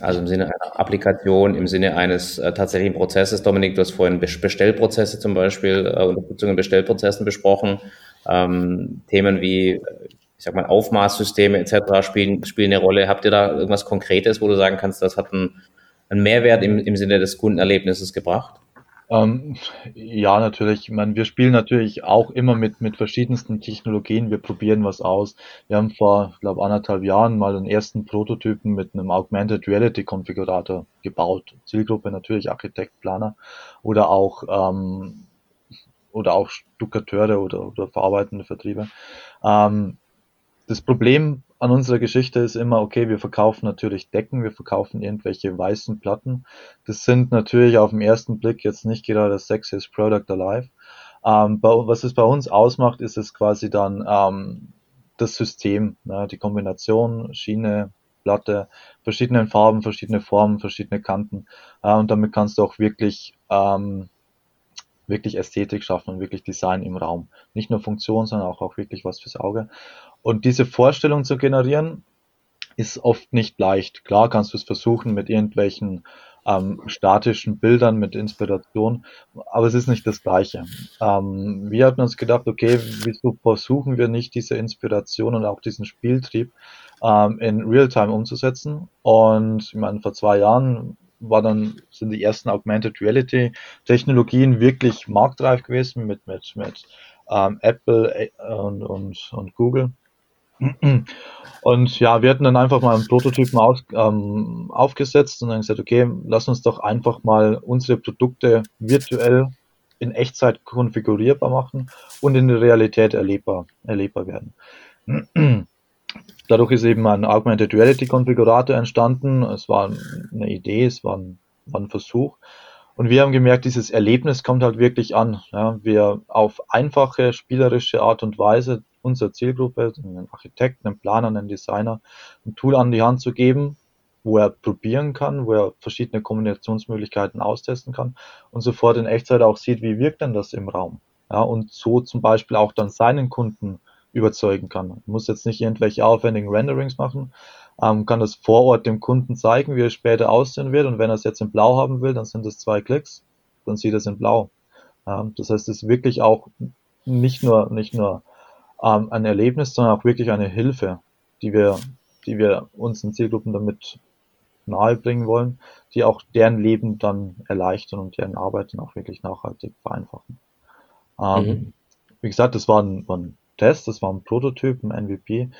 Also im Sinne einer Applikation, im Sinne eines äh, tatsächlichen Prozesses. Dominik, du hast vorhin Bestellprozesse zum Beispiel, äh, Unterstützung in Bestellprozessen besprochen. Ähm, Themen wie, ich sag mal, Aufmaßsysteme etc. spielen, spielen eine Rolle. Habt ihr da irgendwas Konkretes, wo du sagen kannst, das hat einen, einen Mehrwert im, im Sinne des Kundenerlebnisses gebracht? Ähm, ja, natürlich. Ich meine, wir spielen natürlich auch immer mit, mit verschiedensten Technologien. Wir probieren was aus. Wir haben vor, ich glaube, anderthalb Jahren mal den ersten Prototypen mit einem Augmented Reality Konfigurator gebaut. Zielgruppe natürlich Architekt, Planer oder auch, ähm, oder auch Stuckateure oder, oder verarbeitende Vertriebe. Ähm, das Problem an unserer Geschichte ist immer, okay, wir verkaufen natürlich Decken, wir verkaufen irgendwelche weißen Platten. Das sind natürlich auf den ersten Blick jetzt nicht gerade das sexiest Product alive. Ähm, was es bei uns ausmacht, ist es quasi dann ähm, das System, ne, die Kombination Schiene, Platte, verschiedenen Farben, verschiedene Formen, verschiedene Kanten. Äh, und damit kannst du auch wirklich ähm, wirklich Ästhetik schaffen und wirklich Design im Raum. Nicht nur Funktion, sondern auch, auch wirklich was fürs Auge. Und diese Vorstellung zu generieren, ist oft nicht leicht. Klar kannst du es versuchen mit irgendwelchen ähm, statischen Bildern, mit Inspiration, aber es ist nicht das Gleiche. Ähm, wir hatten uns gedacht, okay, wieso versuchen wir nicht diese Inspiration und auch diesen Spieltrieb ähm, in Realtime umzusetzen? Und ich meine, vor zwei Jahren war dann, sind die ersten Augmented Reality Technologien wirklich marktreif gewesen mit, mit, mit ähm, Apple und, und, und Google. Und ja, wir hatten dann einfach mal einen Prototypen aus, ähm, aufgesetzt und dann gesagt, okay, lass uns doch einfach mal unsere Produkte virtuell in Echtzeit konfigurierbar machen und in der Realität erlebbar, erlebbar werden. Dadurch ist eben ein Augmented Reality Konfigurator entstanden. Es war eine Idee, es war ein, war ein Versuch. Und wir haben gemerkt, dieses Erlebnis kommt halt wirklich an. Ja, wir auf einfache, spielerische Art und Weise unserer Zielgruppe, einen Architekten, einen Planer, einen Designer, ein Tool an die Hand zu geben, wo er probieren kann, wo er verschiedene Kombinationsmöglichkeiten austesten kann und sofort in Echtzeit auch sieht, wie wirkt denn das im Raum. Ja, und so zum Beispiel auch dann seinen Kunden überzeugen kann. Man muss jetzt nicht irgendwelche aufwendigen Renderings machen, ähm, kann das vor Ort dem Kunden zeigen, wie es später aussehen wird und wenn er es jetzt in Blau haben will, dann sind es zwei Klicks, dann sieht er es in Blau. Ja, das heißt, es ist wirklich auch nicht nur, nicht nur ähm, ein Erlebnis, sondern auch wirklich eine Hilfe, die wir, die wir unseren Zielgruppen damit nahebringen wollen, die auch deren Leben dann erleichtern und deren Arbeit dann auch wirklich nachhaltig vereinfachen. Ähm, mhm. Wie gesagt, das war ein, war ein, Test, das war ein Prototyp, ein MVP.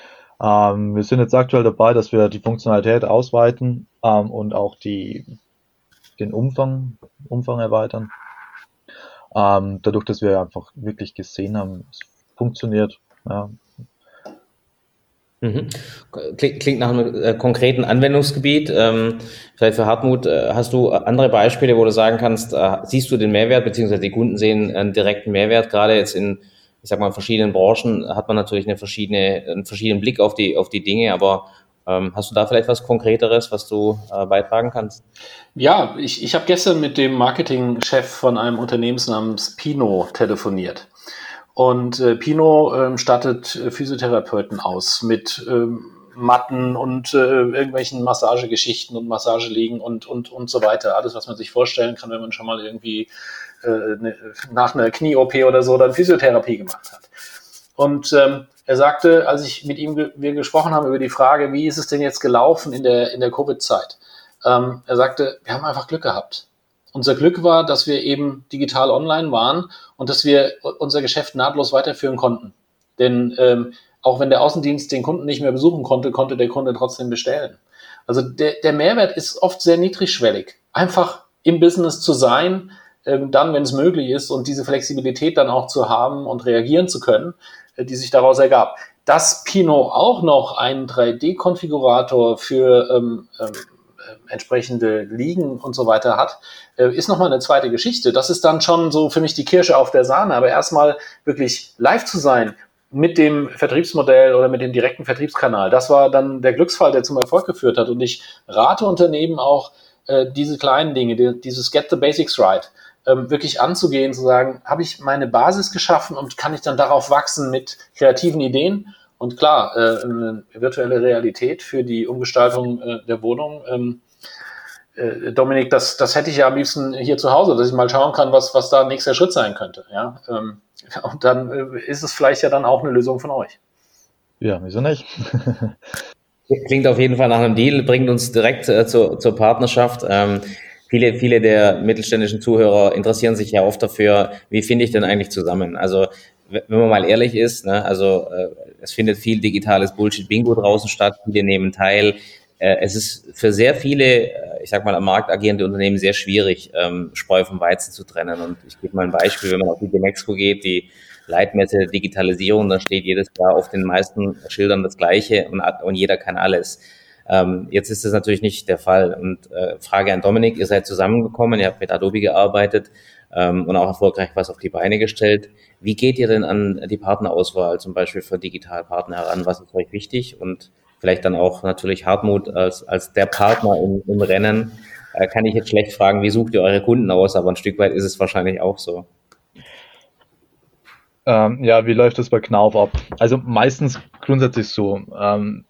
Ähm, wir sind jetzt aktuell dabei, dass wir die Funktionalität ausweiten ähm, und auch die, den Umfang, Umfang erweitern. Ähm, dadurch, dass wir einfach wirklich gesehen haben, es funktioniert, ja. Mhm. Klingt, nach einem äh, konkreten Anwendungsgebiet. Ähm, vielleicht für Hartmut, äh, hast du andere Beispiele, wo du sagen kannst, äh, siehst du den Mehrwert, beziehungsweise die Kunden sehen einen direkten Mehrwert, gerade jetzt in, ich sag mal, verschiedenen Branchen hat man natürlich eine verschiedene, einen verschiedenen Blick auf die, auf die Dinge, aber ähm, hast du da vielleicht was Konkreteres, was du äh, beitragen kannst? Ja, ich, ich habe gestern mit dem Marketingchef von einem Unternehmens namens Pino telefoniert. Und äh, Pino ähm, stattet äh, Physiotherapeuten aus mit ähm, Matten und äh, irgendwelchen Massagegeschichten und Massagelegen und, und, und so weiter. Alles, was man sich vorstellen kann, wenn man schon mal irgendwie äh, ne, nach einer Knie-OP oder so dann Physiotherapie gemacht hat. Und ähm, er sagte, als ich mit ihm ge wir gesprochen haben über die Frage, wie ist es denn jetzt gelaufen in der, in der Covid-Zeit? Ähm, er sagte, wir haben einfach Glück gehabt. Unser Glück war, dass wir eben digital online waren und dass wir unser Geschäft nahtlos weiterführen konnten. Denn ähm, auch wenn der Außendienst den Kunden nicht mehr besuchen konnte, konnte der Kunde trotzdem bestellen. Also der, der Mehrwert ist oft sehr niedrigschwellig. Einfach im Business zu sein, ähm, dann, wenn es möglich ist und diese Flexibilität dann auch zu haben und reagieren zu können, äh, die sich daraus ergab. Dass Pino auch noch einen 3D-Konfigurator für ähm, ähm, entsprechende Ligen und so weiter hat, äh, ist nochmal eine zweite Geschichte. Das ist dann schon so für mich die Kirsche auf der Sahne. Aber erstmal wirklich live zu sein mit dem Vertriebsmodell oder mit dem direkten Vertriebskanal, das war dann der Glücksfall, der zum Erfolg geführt hat. Und ich rate Unternehmen auch, äh, diese kleinen Dinge, die, dieses Get the Basics Right, ähm, wirklich anzugehen, zu sagen, habe ich meine Basis geschaffen und kann ich dann darauf wachsen mit kreativen Ideen? Und klar, äh, eine virtuelle Realität für die Umgestaltung äh, der Wohnung. Ähm, äh, Dominik, das, das hätte ich ja am liebsten hier zu Hause, dass ich mal schauen kann, was, was da nächster Schritt sein könnte. Ja? Ähm, und dann äh, ist es vielleicht ja dann auch eine Lösung von euch. Ja, wieso nicht? Klingt auf jeden Fall nach einem Deal, bringt uns direkt äh, zur, zur Partnerschaft. Ähm, viele, viele der mittelständischen Zuhörer interessieren sich ja oft dafür, wie finde ich denn eigentlich zusammen? Also wenn man mal ehrlich ist, ne, also äh, es findet viel digitales Bullshit-Bingo draußen statt, viele nehmen teil. Äh, es ist für sehr viele, äh, ich sag mal, am Markt agierende Unternehmen sehr schwierig, ähm, Spreu vom Weizen zu trennen. Und ich gebe mal ein Beispiel, wenn man auf die Demexco geht, die Leitmesse Digitalisierung, da steht jedes Jahr auf den meisten Schildern das Gleiche und, und jeder kann alles. Ähm, jetzt ist das natürlich nicht der Fall. Und äh, Frage an Dominik, ihr seid zusammengekommen, ihr habt mit Adobe gearbeitet ähm, und auch erfolgreich was auf die Beine gestellt. Wie geht ihr denn an die Partnerauswahl, zum Beispiel für Digitalpartner heran? Was ist euch wichtig? Und vielleicht dann auch natürlich Hartmut als, als der Partner im, im Rennen. Äh, kann ich jetzt schlecht fragen, wie sucht ihr eure Kunden aus? Aber ein Stück weit ist es wahrscheinlich auch so. Ähm, ja, wie läuft das bei Knauf ab? Also meistens grundsätzlich so. Ähm,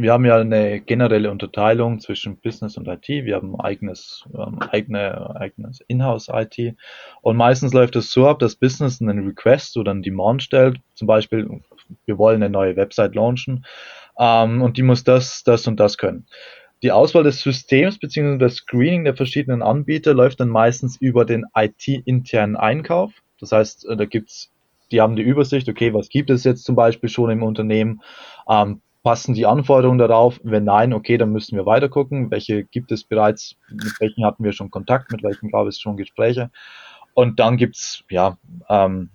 wir haben ja eine generelle Unterteilung zwischen Business und IT. Wir haben eigenes, ähm, eigene, eigenes Inhouse-IT. Und meistens läuft es so ab, dass Business einen Request oder einen Demand stellt. Zum Beispiel, wir wollen eine neue Website launchen. Ähm, und die muss das, das und das können. Die Auswahl des Systems bzw. das Screening der verschiedenen Anbieter läuft dann meistens über den IT-internen Einkauf. Das heißt, äh, da gibt's die haben die Übersicht, okay, was gibt es jetzt zum Beispiel schon im Unternehmen? Ähm, passen die Anforderungen darauf? Wenn nein, okay, dann müssen wir weiter gucken. Welche gibt es bereits? Mit welchen hatten wir schon Kontakt? Mit welchen gab es schon Gespräche? Und dann gibt's ja ähm,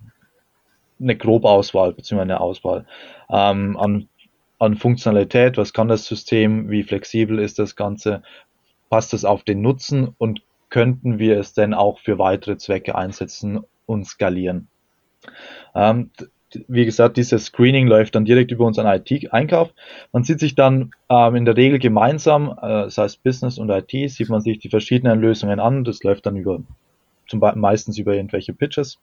eine Grobauswahl bzw. eine Auswahl ähm, an, an Funktionalität. Was kann das System? Wie flexibel ist das Ganze? Passt es auf den Nutzen? Und könnten wir es denn auch für weitere Zwecke einsetzen und skalieren? Ähm, wie gesagt, dieses Screening läuft dann direkt über unseren IT-Einkauf. Man sieht sich dann ähm, in der Regel gemeinsam, äh, das heißt Business und IT, sieht man sich die verschiedenen Lösungen an. Das läuft dann über, zum Beispiel meistens über irgendwelche Pitches.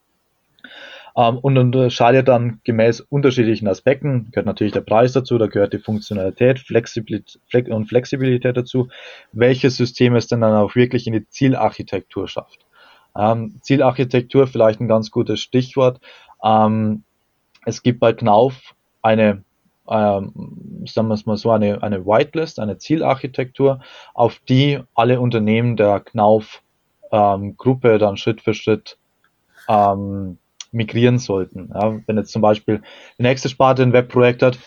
Ähm, und unterscheidet dann gemäß unterschiedlichen Aspekten, gehört natürlich der Preis dazu, da gehört die Funktionalität Flexibilität und Flexibilität dazu, welches System es denn dann auch wirklich in die Zielarchitektur schafft. Ähm, Zielarchitektur vielleicht ein ganz gutes Stichwort. Ähm, es gibt bei Knauf eine, ähm, sagen wir es mal so, eine, eine Whitelist, eine Zielarchitektur, auf die alle Unternehmen der Knauf-Gruppe ähm, dann Schritt für Schritt ähm, migrieren sollten. Ja, wenn jetzt zum Beispiel die nächste Sparte ein Webprojekt hat,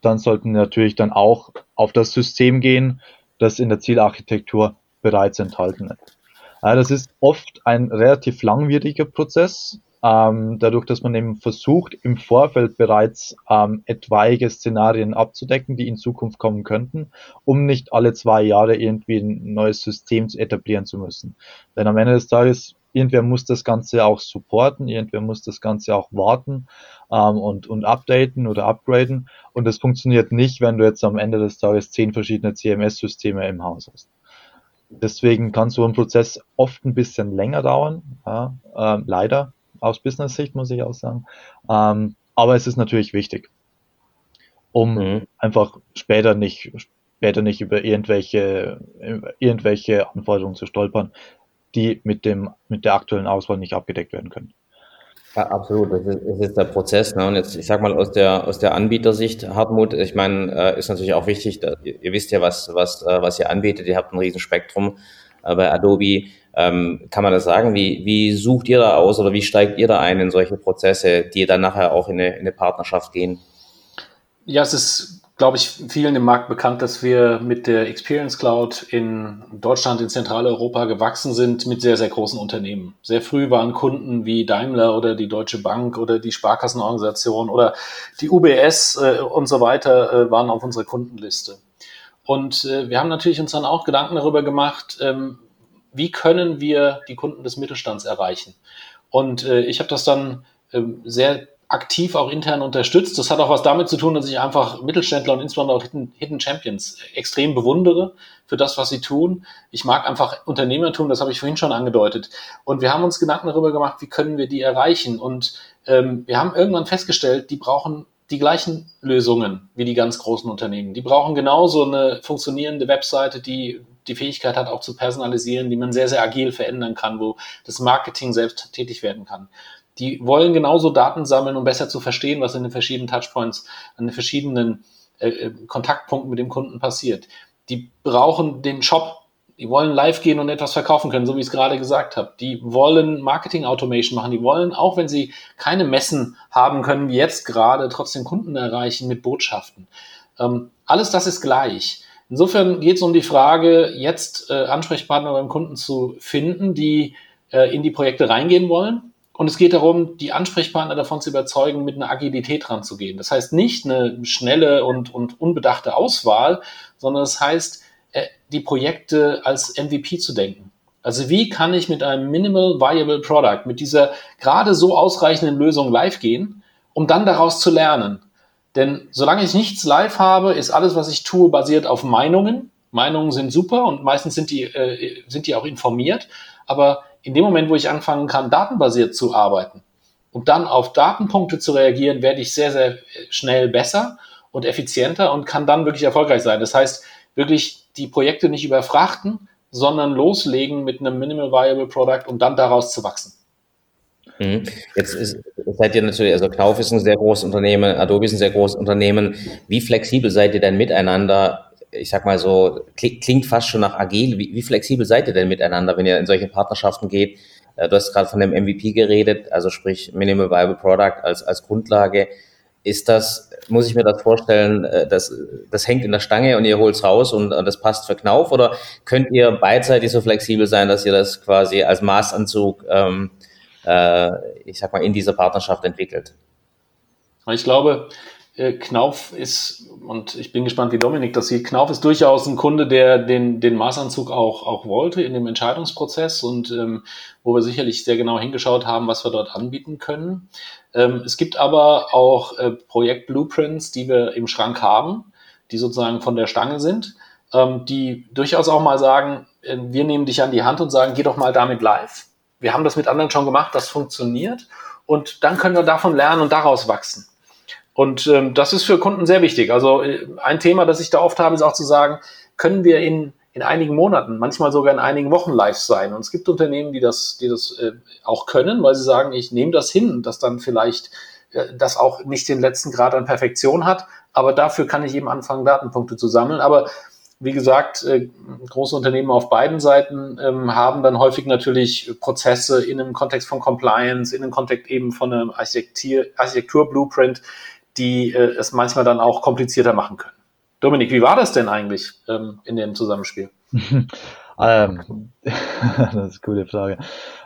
dann sollten natürlich dann auch auf das System gehen, das in der Zielarchitektur bereits enthalten ist. Ja, das ist oft ein relativ langwieriger Prozess, ähm, dadurch, dass man eben versucht, im Vorfeld bereits ähm, etwaige Szenarien abzudecken, die in Zukunft kommen könnten, um nicht alle zwei Jahre irgendwie ein neues System etablieren zu müssen. Denn am Ende des Tages, irgendwer muss das Ganze auch supporten, irgendwer muss das Ganze auch warten ähm, und, und updaten oder upgraden. Und das funktioniert nicht, wenn du jetzt am Ende des Tages zehn verschiedene CMS-Systeme im Haus hast. Deswegen kann so ein Prozess oft ein bisschen länger dauern, ja, äh, leider aus Business-Sicht, muss ich auch sagen. Ähm, aber es ist natürlich wichtig, um mhm. einfach später nicht, später nicht über irgendwelche, irgendwelche Anforderungen zu stolpern, die mit dem, mit der aktuellen Auswahl nicht abgedeckt werden können. Ja, absolut, das ist, das ist der Prozess. Ne? Und jetzt, ich sag mal, aus der, aus der Anbietersicht, Hartmut, ich meine, äh, ist natürlich auch wichtig, da, ihr, ihr, wisst ja, was, was, äh, was ihr anbietet, ihr habt ein Riesenspektrum äh, bei Adobe. Ähm, kann man das sagen? Wie, wie sucht ihr da aus oder wie steigt ihr da ein in solche Prozesse, die dann nachher auch in eine, in eine Partnerschaft gehen? Ja, es ist, glaube ich, vielen im Markt bekannt, dass wir mit der Experience Cloud in Deutschland, in Zentraleuropa gewachsen sind mit sehr, sehr großen Unternehmen. Sehr früh waren Kunden wie Daimler oder die Deutsche Bank oder die Sparkassenorganisation oder die UBS äh, und so weiter äh, waren auf unserer Kundenliste. Und äh, wir haben natürlich uns dann auch Gedanken darüber gemacht, ähm, wie können wir die Kunden des Mittelstands erreichen? Und äh, ich habe das dann äh, sehr aktiv auch intern unterstützt. Das hat auch was damit zu tun, dass ich einfach Mittelständler und insbesondere auch Hidden, Champions extrem bewundere für das, was sie tun. Ich mag einfach Unternehmertum, das habe ich vorhin schon angedeutet. Und wir haben uns Gedanken darüber gemacht, wie können wir die erreichen. Und ähm, wir haben irgendwann festgestellt, die brauchen die gleichen Lösungen wie die ganz großen Unternehmen. Die brauchen genauso eine funktionierende Webseite, die die Fähigkeit hat, auch zu personalisieren, die man sehr, sehr agil verändern kann, wo das Marketing selbst tätig werden kann. Die wollen genauso Daten sammeln, um besser zu verstehen, was in den verschiedenen Touchpoints, an den verschiedenen äh, äh, Kontaktpunkten mit dem Kunden passiert. Die brauchen den Shop, die wollen live gehen und etwas verkaufen können, so wie ich es gerade gesagt habe. Die wollen Marketing Automation machen. Die wollen, auch wenn sie keine Messen haben können, wie jetzt gerade, trotzdem Kunden erreichen mit Botschaften. Ähm, alles das ist gleich. Insofern geht es um die Frage, jetzt äh, Ansprechpartner beim Kunden zu finden, die äh, in die Projekte reingehen wollen. Und es geht darum, die Ansprechpartner davon zu überzeugen, mit einer Agilität ranzugehen. Das heißt nicht eine schnelle und, und unbedachte Auswahl, sondern das heißt, die Projekte als MVP zu denken. Also wie kann ich mit einem Minimal Viable Product, mit dieser gerade so ausreichenden Lösung live gehen, um dann daraus zu lernen? Denn solange ich nichts live habe, ist alles, was ich tue, basiert auf Meinungen. Meinungen sind super und meistens sind die, äh, sind die auch informiert. Aber in dem Moment, wo ich anfangen kann, datenbasiert zu arbeiten, um dann auf Datenpunkte zu reagieren, werde ich sehr, sehr schnell besser und effizienter und kann dann wirklich erfolgreich sein. Das heißt, wirklich die Projekte nicht überfrachten, sondern loslegen mit einem Minimal Viable Product, um dann daraus zu wachsen. Mhm. Jetzt ist, seid ihr natürlich, also Knauf ist ein sehr großes Unternehmen, Adobe ist ein sehr großes Unternehmen. Wie flexibel seid ihr denn miteinander? Ich sag mal so, klingt fast schon nach agil. Wie, wie flexibel seid ihr denn miteinander, wenn ihr in solche Partnerschaften geht? Äh, du hast gerade von dem MVP geredet, also sprich Minimal Viable Product als, als Grundlage. Ist das, muss ich mir das vorstellen, äh, das, das hängt in der Stange und ihr holt es raus und, das passt für Knauf? Oder könnt ihr beidseitig so flexibel sein, dass ihr das quasi als Maßanzug ähm, äh, ich sag mal, in dieser Partnerschaft entwickelt. Ich glaube, Knauf ist, und ich bin gespannt, wie Dominik das sieht, Knauf ist durchaus ein Kunde, der den, den Maßanzug auch, auch wollte in dem Entscheidungsprozess und ähm, wo wir sicherlich sehr genau hingeschaut haben, was wir dort anbieten können. Ähm, es gibt aber auch äh, Projekt-Blueprints, die wir im Schrank haben, die sozusagen von der Stange sind, ähm, die durchaus auch mal sagen, äh, wir nehmen dich an die Hand und sagen, geh doch mal damit live wir haben das mit anderen schon gemacht, das funktioniert und dann können wir davon lernen und daraus wachsen. Und ähm, das ist für Kunden sehr wichtig. Also äh, ein Thema, das ich da oft habe, ist auch zu sagen, können wir in, in einigen Monaten, manchmal sogar in einigen Wochen live sein. Und es gibt Unternehmen, die das, die das äh, auch können, weil sie sagen, ich nehme das hin, dass dann vielleicht äh, das auch nicht den letzten Grad an Perfektion hat, aber dafür kann ich eben anfangen, Datenpunkte zu sammeln. Aber wie gesagt, äh, große Unternehmen auf beiden Seiten ähm, haben dann häufig natürlich Prozesse in einem Kontext von Compliance, in einem Kontext eben von einem Architektur-Blueprint, die äh, es manchmal dann auch komplizierter machen können. Dominik, wie war das denn eigentlich ähm, in dem Zusammenspiel? Ähm, das ist eine gute Frage.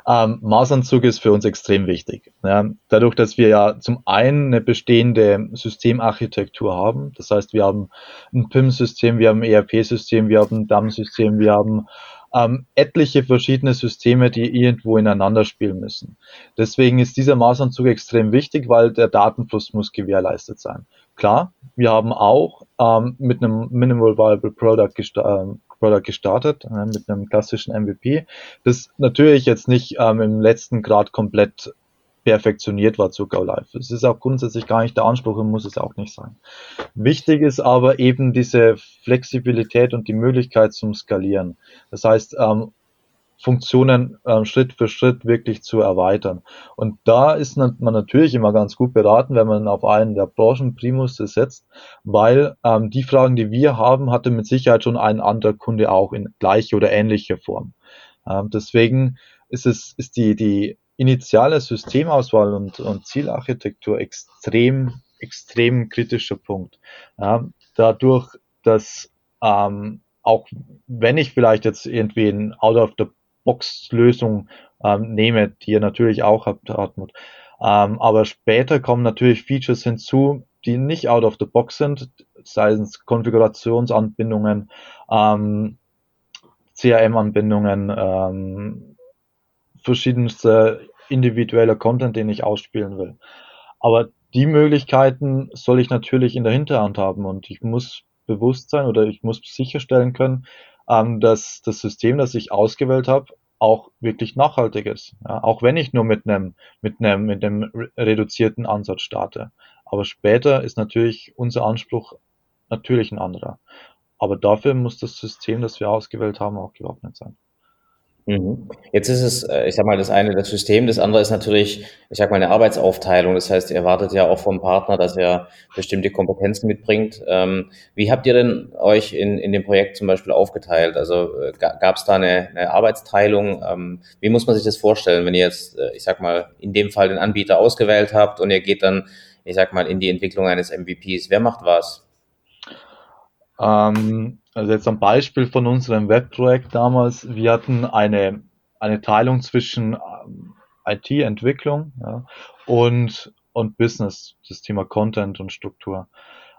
Ähm, Maßanzug ist für uns extrem wichtig. Ja. Dadurch, dass wir ja zum einen eine bestehende Systemarchitektur haben, das heißt, wir haben ein PIM-System, wir haben ein ERP-System, wir haben ein DAM-System, wir haben ähm, etliche verschiedene Systeme, die irgendwo ineinander spielen müssen. Deswegen ist dieser Maßanzug extrem wichtig, weil der Datenfluss muss gewährleistet sein. Klar, wir haben auch ähm, mit einem Minimal Viable Product ähm, Product gestartet äh, mit einem klassischen MVP, das natürlich jetzt nicht ähm, im letzten Grad komplett perfektioniert war zu Go Live. Es ist auch grundsätzlich gar nicht der Anspruch und muss es auch nicht sein. Wichtig ist aber eben diese Flexibilität und die Möglichkeit zum Skalieren. Das heißt, ähm, Funktionen ähm, Schritt für Schritt wirklich zu erweitern. Und da ist man natürlich immer ganz gut beraten, wenn man auf einen der Branchenprimus setzt, weil ähm, die Fragen, die wir haben, hatte mit Sicherheit schon ein anderer Kunde auch in gleiche oder ähnlicher Form. Ähm, deswegen ist es ist die die initiale Systemauswahl und, und Zielarchitektur extrem extrem kritischer Punkt. Ja, dadurch, dass ähm, auch wenn ich vielleicht jetzt irgendwie ein out of the Box-Lösung ähm, nehme, die ihr natürlich auch habt, Hartmut. Ähm, aber später kommen natürlich Features hinzu, die nicht out of the box sind, sei es Konfigurationsanbindungen, ähm, CRM-Anbindungen, ähm, verschiedenste individueller Content, den ich ausspielen will. Aber die Möglichkeiten soll ich natürlich in der Hinterhand haben und ich muss bewusst sein oder ich muss sicherstellen können, ähm, dass das System, das ich ausgewählt habe, auch wirklich nachhaltig ist. Ja, auch wenn ich nur mit einem, mit einem, mit einem reduzierten Ansatz starte. Aber später ist natürlich unser Anspruch natürlich ein anderer. Aber dafür muss das System, das wir ausgewählt haben, auch gewappnet sein. Mhm. Jetzt ist es, äh, ich sag mal, das eine das System, das andere ist natürlich, ich sag mal, eine Arbeitsaufteilung. Das heißt, ihr erwartet ja auch vom Partner, dass er bestimmte Kompetenzen mitbringt. Ähm, wie habt ihr denn euch in, in dem Projekt zum Beispiel aufgeteilt? Also äh, gab es da eine, eine Arbeitsteilung? Ähm, wie muss man sich das vorstellen, wenn ihr jetzt, äh, ich sag mal, in dem Fall den Anbieter ausgewählt habt und ihr geht dann, ich sag mal, in die Entwicklung eines MVPs? Wer macht was? Ähm, also jetzt ein Beispiel von unserem Webprojekt damals. Wir hatten eine, eine Teilung zwischen ähm, IT-Entwicklung ja, und, und Business, das Thema Content und Struktur.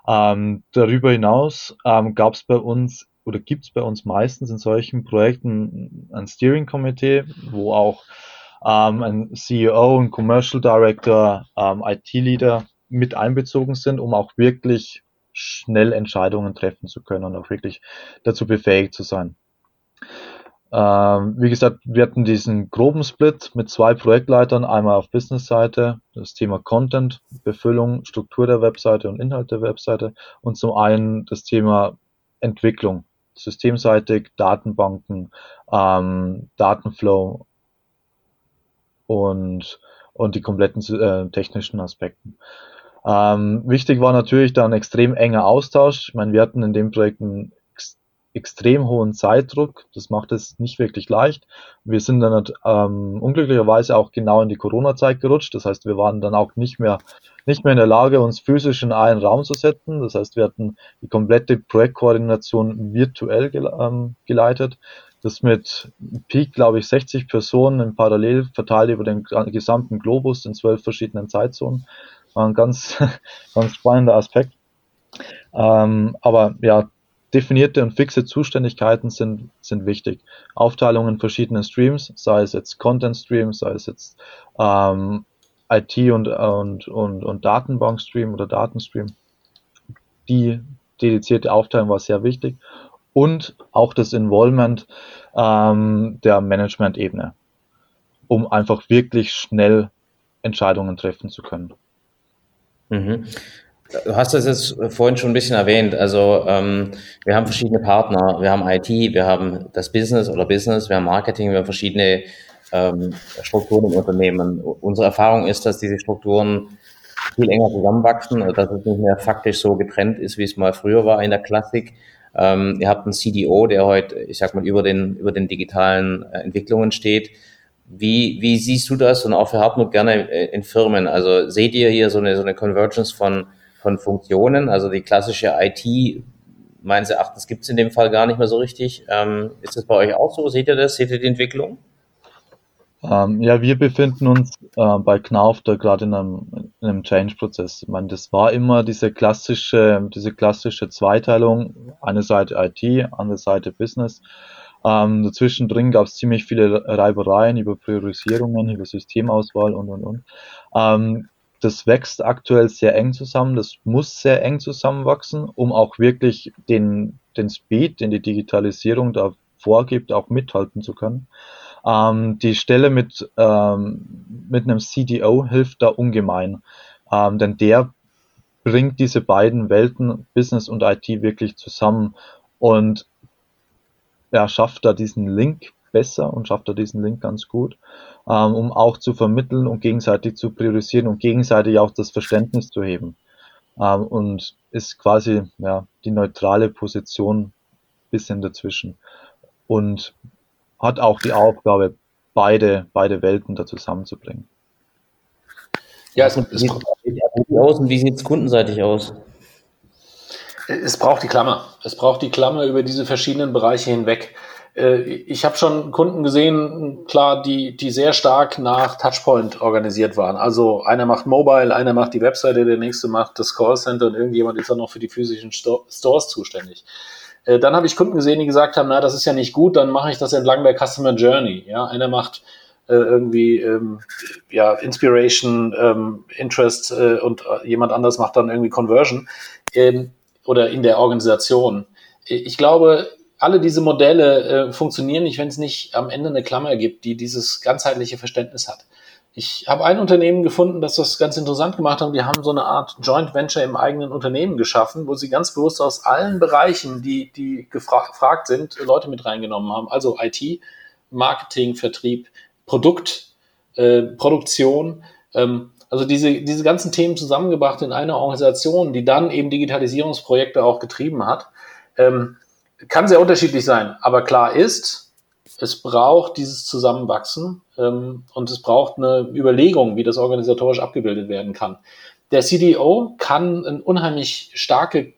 Ähm, darüber hinaus ähm, gab es bei uns oder gibt es bei uns meistens in solchen Projekten ein Steering Committee, wo auch ähm, ein CEO, ein Commercial Director, ähm, IT-Leader mit einbezogen sind, um auch wirklich schnell Entscheidungen treffen zu können und auch wirklich dazu befähigt zu sein. Ähm, wie gesagt, wir hatten diesen groben Split mit zwei Projektleitern, einmal auf Business-Seite, das Thema Content, Befüllung, Struktur der Webseite und Inhalt der Webseite und zum einen das Thema Entwicklung, systemseitig, Datenbanken, ähm, Datenflow und, und die kompletten äh, technischen Aspekten. Ähm, wichtig war natürlich dann extrem enger Austausch. Ich meine, wir hatten in dem Projekt einen ex extrem hohen Zeitdruck. Das macht es nicht wirklich leicht. Wir sind dann ähm, unglücklicherweise auch genau in die Corona-Zeit gerutscht. Das heißt, wir waren dann auch nicht mehr, nicht mehr in der Lage, uns physisch in einen Raum zu setzen. Das heißt, wir hatten die komplette Projektkoordination virtuell gele ähm, geleitet. Das mit Peak, glaube ich, 60 Personen in Parallel verteilt über den gesamten Globus in zwölf verschiedenen Zeitzonen. War ein ganz, ganz spannender Aspekt. Ähm, aber ja, definierte und fixe Zuständigkeiten sind, sind wichtig. Aufteilung in verschiedene Streams, sei es jetzt Content Streams, sei es jetzt ähm, IT und, und, und, und Datenbank Stream oder Datenstream. Die dedizierte Aufteilung war sehr wichtig. Und auch das Involvement ähm, der Management-Ebene, um einfach wirklich schnell Entscheidungen treffen zu können. Mhm. Du hast das jetzt vorhin schon ein bisschen erwähnt. Also ähm, wir haben verschiedene Partner. Wir haben IT, wir haben das Business oder Business, wir haben Marketing, wir haben verschiedene ähm, Strukturen im Unternehmen. Unsere Erfahrung ist, dass diese Strukturen viel enger zusammenwachsen, dass es nicht mehr faktisch so getrennt ist, wie es mal früher war in der Klassik. Ähm, ihr habt einen CDO, der heute, ich sag mal, über den, über den digitalen äh, Entwicklungen steht. Wie, wie siehst du das und auch für Hartmut gerne in Firmen? Also seht ihr hier so eine, so eine Convergence von, von Funktionen? Also die klassische IT, meines Erachtens gibt es in dem Fall gar nicht mehr so richtig. Ähm, ist das bei euch auch so? Seht ihr das? Seht ihr die Entwicklung? Ähm, ja, wir befinden uns äh, bei Knauf da gerade in einem, in einem Change-Prozess. Ich meine, das war immer diese klassische, diese klassische Zweiteilung, eine Seite IT, andere Seite Business. Ähm, dazwischen drin gab es ziemlich viele Reibereien über Priorisierungen, über Systemauswahl und und und. Ähm, das wächst aktuell sehr eng zusammen, das muss sehr eng zusammenwachsen, um auch wirklich den, den Speed, den die Digitalisierung da vorgibt, auch mithalten zu können. Ähm, die Stelle mit, ähm, mit einem CDO hilft da ungemein, ähm, denn der bringt diese beiden Welten, Business und IT, wirklich zusammen und er schafft da diesen Link besser und schafft da diesen Link ganz gut, ähm, um auch zu vermitteln und gegenseitig zu priorisieren und gegenseitig auch das Verständnis zu heben. Ähm, und ist quasi ja, die neutrale Position bisschen dazwischen. Und hat auch die Aufgabe, beide, beide Welten da zusammenzubringen. Ja, es, es, aus und wie sieht es kundenseitig aus? Es braucht die Klammer. Es braucht die Klammer über diese verschiedenen Bereiche hinweg. Äh, ich habe schon Kunden gesehen, klar, die, die sehr stark nach Touchpoint organisiert waren. Also einer macht Mobile, einer macht die Webseite, der nächste macht das Callcenter und irgendjemand ist dann noch für die physischen Stores zuständig. Äh, dann habe ich Kunden gesehen, die gesagt haben, na, das ist ja nicht gut, dann mache ich das entlang der Customer Journey. Ja, einer macht äh, irgendwie ähm, ja, Inspiration, ähm, Interest äh, und jemand anderes macht dann irgendwie Conversion. Ähm, oder in der Organisation. Ich glaube, alle diese Modelle äh, funktionieren nicht, wenn es nicht am Ende eine Klammer gibt, die dieses ganzheitliche Verständnis hat. Ich habe ein Unternehmen gefunden, das das ganz interessant gemacht hat. Die haben so eine Art Joint Venture im eigenen Unternehmen geschaffen, wo sie ganz bewusst aus allen Bereichen, die, die gefragt sind, Leute mit reingenommen haben. Also IT, Marketing, Vertrieb, Produkt, äh, Produktion, ähm, also diese, diese ganzen Themen zusammengebracht in einer Organisation, die dann eben Digitalisierungsprojekte auch getrieben hat. Ähm, kann sehr unterschiedlich sein, aber klar ist, es braucht dieses Zusammenwachsen ähm, und es braucht eine Überlegung, wie das organisatorisch abgebildet werden kann. Der CDO kann eine unheimlich starke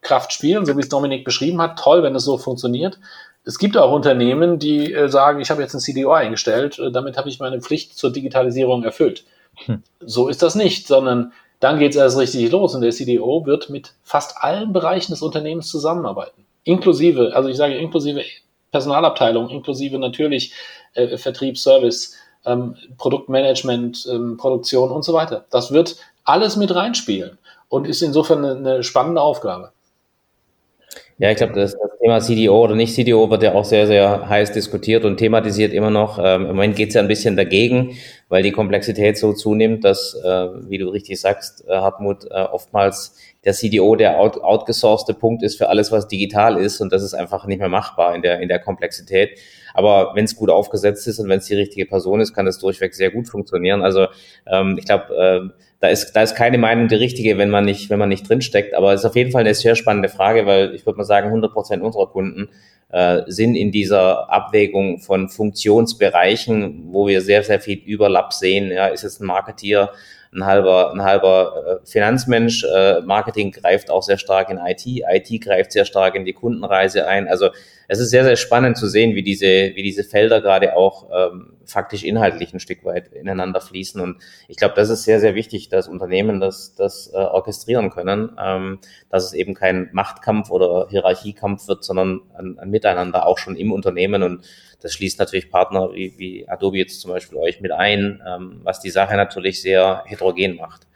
Kraft spielen, so wie es Dominik beschrieben hat. Toll, wenn es so funktioniert. Es gibt auch Unternehmen, die äh, sagen, ich habe jetzt einen CDO eingestellt, äh, damit habe ich meine Pflicht zur Digitalisierung erfüllt. Hm. So ist das nicht, sondern dann geht es erst richtig los und der CDO wird mit fast allen Bereichen des Unternehmens zusammenarbeiten. Inklusive, also ich sage inklusive Personalabteilung, inklusive natürlich äh, Vertrieb, Service, ähm, Produktmanagement, ähm, Produktion und so weiter. Das wird alles mit reinspielen und ist insofern eine, eine spannende Aufgabe. Ja, ich glaube, das, das, Thema CDO oder nicht CDO wird ja auch sehr, sehr heiß diskutiert und thematisiert immer noch. Ähm, Im Moment geht es ja ein bisschen dagegen, weil die Komplexität so zunimmt, dass, äh, wie du richtig sagst, äh, Hartmut, äh, oftmals der CDO der out, outgesourcete Punkt ist für alles, was digital ist und das ist einfach nicht mehr machbar in der, in der Komplexität. Aber wenn es gut aufgesetzt ist und wenn es die richtige Person ist, kann das durchweg sehr gut funktionieren. Also ähm, ich glaube, äh, da ist, da ist keine Meinung die richtige, wenn man nicht, wenn man nicht drinsteckt. Aber es ist auf jeden Fall eine sehr spannende Frage, weil ich würde mal sagen, 100 Prozent unserer Kunden äh, sind in dieser Abwägung von Funktionsbereichen, wo wir sehr, sehr viel Überlapp sehen. Ja, ist es ein Marketeer, ein halber, ein halber äh, Finanzmensch. Äh, Marketing greift auch sehr stark in IT. IT greift sehr stark in die Kundenreise ein. Also es ist sehr, sehr spannend zu sehen, wie diese, wie diese Felder gerade auch ähm, faktisch inhaltlich ein Stück weit ineinander fließen. Und ich glaube, das ist sehr, sehr wichtig, dass Unternehmen das, das äh, orchestrieren können, ähm, dass es eben kein Machtkampf oder Hierarchiekampf wird, sondern ein, ein Miteinander auch schon im Unternehmen. Und das schließt natürlich Partner wie, wie Adobe jetzt zum Beispiel euch mit ein, ähm, was die Sache natürlich sehr heterogen macht.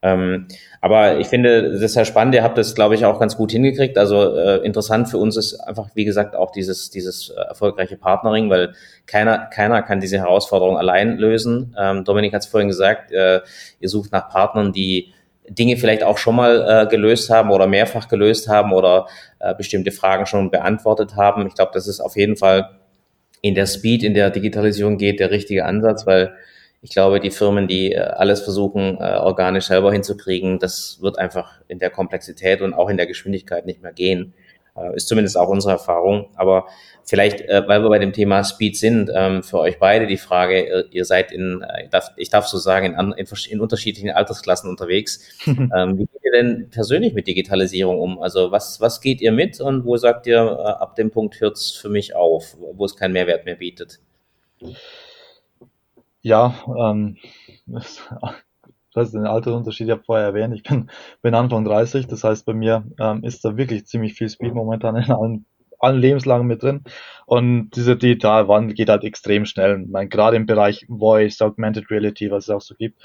Ähm, aber ich finde, das ist ja spannend. Ihr habt das, glaube ich, auch ganz gut hingekriegt. Also äh, interessant für uns ist einfach, wie gesagt, auch dieses, dieses äh, erfolgreiche Partnering, weil keiner, keiner kann diese Herausforderung allein lösen. Ähm, Dominik hat es vorhin gesagt, äh, ihr sucht nach Partnern, die Dinge vielleicht auch schon mal äh, gelöst haben oder mehrfach gelöst haben oder äh, bestimmte Fragen schon beantwortet haben. Ich glaube, das ist auf jeden Fall in der Speed, in der Digitalisierung geht, der richtige Ansatz, weil ich glaube, die Firmen, die äh, alles versuchen, äh, organisch selber hinzukriegen, das wird einfach in der Komplexität und auch in der Geschwindigkeit nicht mehr gehen. Äh, ist zumindest auch unsere Erfahrung. Aber vielleicht, weil wir bei dem Thema Speed sind, ähm, für euch beide die Frage, ihr seid in, ich darf so sagen, in, in, in unterschiedlichen Altersklassen unterwegs. Ähm, wie geht ihr denn persönlich mit Digitalisierung um? Also was, was geht ihr mit und wo sagt ihr, ab dem Punkt hört es für mich auf, wo es keinen Mehrwert mehr bietet? Ja, ähm, das, das ist ein Altersunterschied, ich habe vorher erwähnt, ich bin, bin Anfang 30, das heißt bei mir ähm, ist da wirklich ziemlich viel Speed momentan in allen, allen Lebenslagen mit drin und dieser Digitalwandel geht halt extrem schnell, meine, gerade im Bereich Voice, Augmented Reality, was es auch so gibt.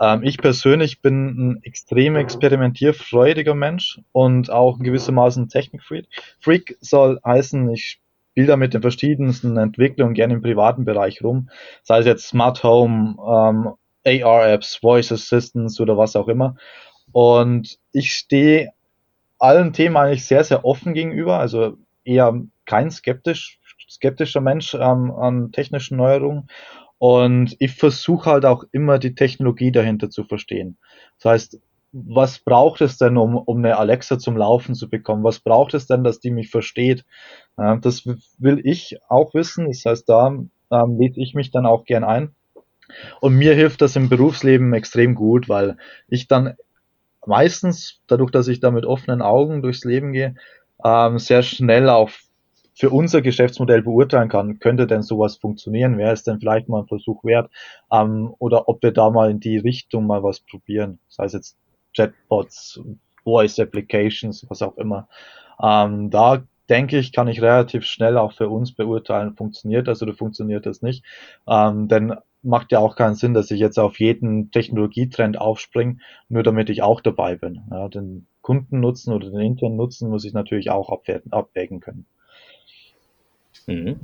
Ähm, ich persönlich bin ein extrem experimentierfreudiger Mensch und auch gewissermaßen Technikfreak. Freak soll heißen, ich Bilder mit den verschiedensten Entwicklungen gerne im privaten Bereich rum, sei es jetzt Smart Home, ähm, AR-Apps, Voice Assistants oder was auch immer. Und ich stehe allen Themen eigentlich sehr, sehr offen gegenüber, also eher kein skeptisch, skeptischer Mensch ähm, an technischen Neuerungen. Und ich versuche halt auch immer die Technologie dahinter zu verstehen. Das heißt, was braucht es denn, um, um eine Alexa zum Laufen zu bekommen? Was braucht es denn, dass die mich versteht? Äh, das will ich auch wissen. Das heißt, da ähm, lese ich mich dann auch gern ein. Und mir hilft das im Berufsleben extrem gut, weil ich dann meistens, dadurch, dass ich da mit offenen Augen durchs Leben gehe, ähm, sehr schnell auch für unser Geschäftsmodell beurteilen kann, könnte denn sowas funktionieren, wäre es denn vielleicht mal ein Versuch wert, ähm, oder ob wir da mal in die Richtung mal was probieren. Das heißt jetzt Chatbots, Voice Applications, was auch immer. Ähm, da denke ich, kann ich relativ schnell auch für uns beurteilen, funktioniert das oder funktioniert das nicht. Ähm, denn macht ja auch keinen Sinn, dass ich jetzt auf jeden Technologietrend aufspringe, nur damit ich auch dabei bin. Ja, den Kundennutzen oder den internen Nutzen muss ich natürlich auch abwägen, abwägen können. Mhm.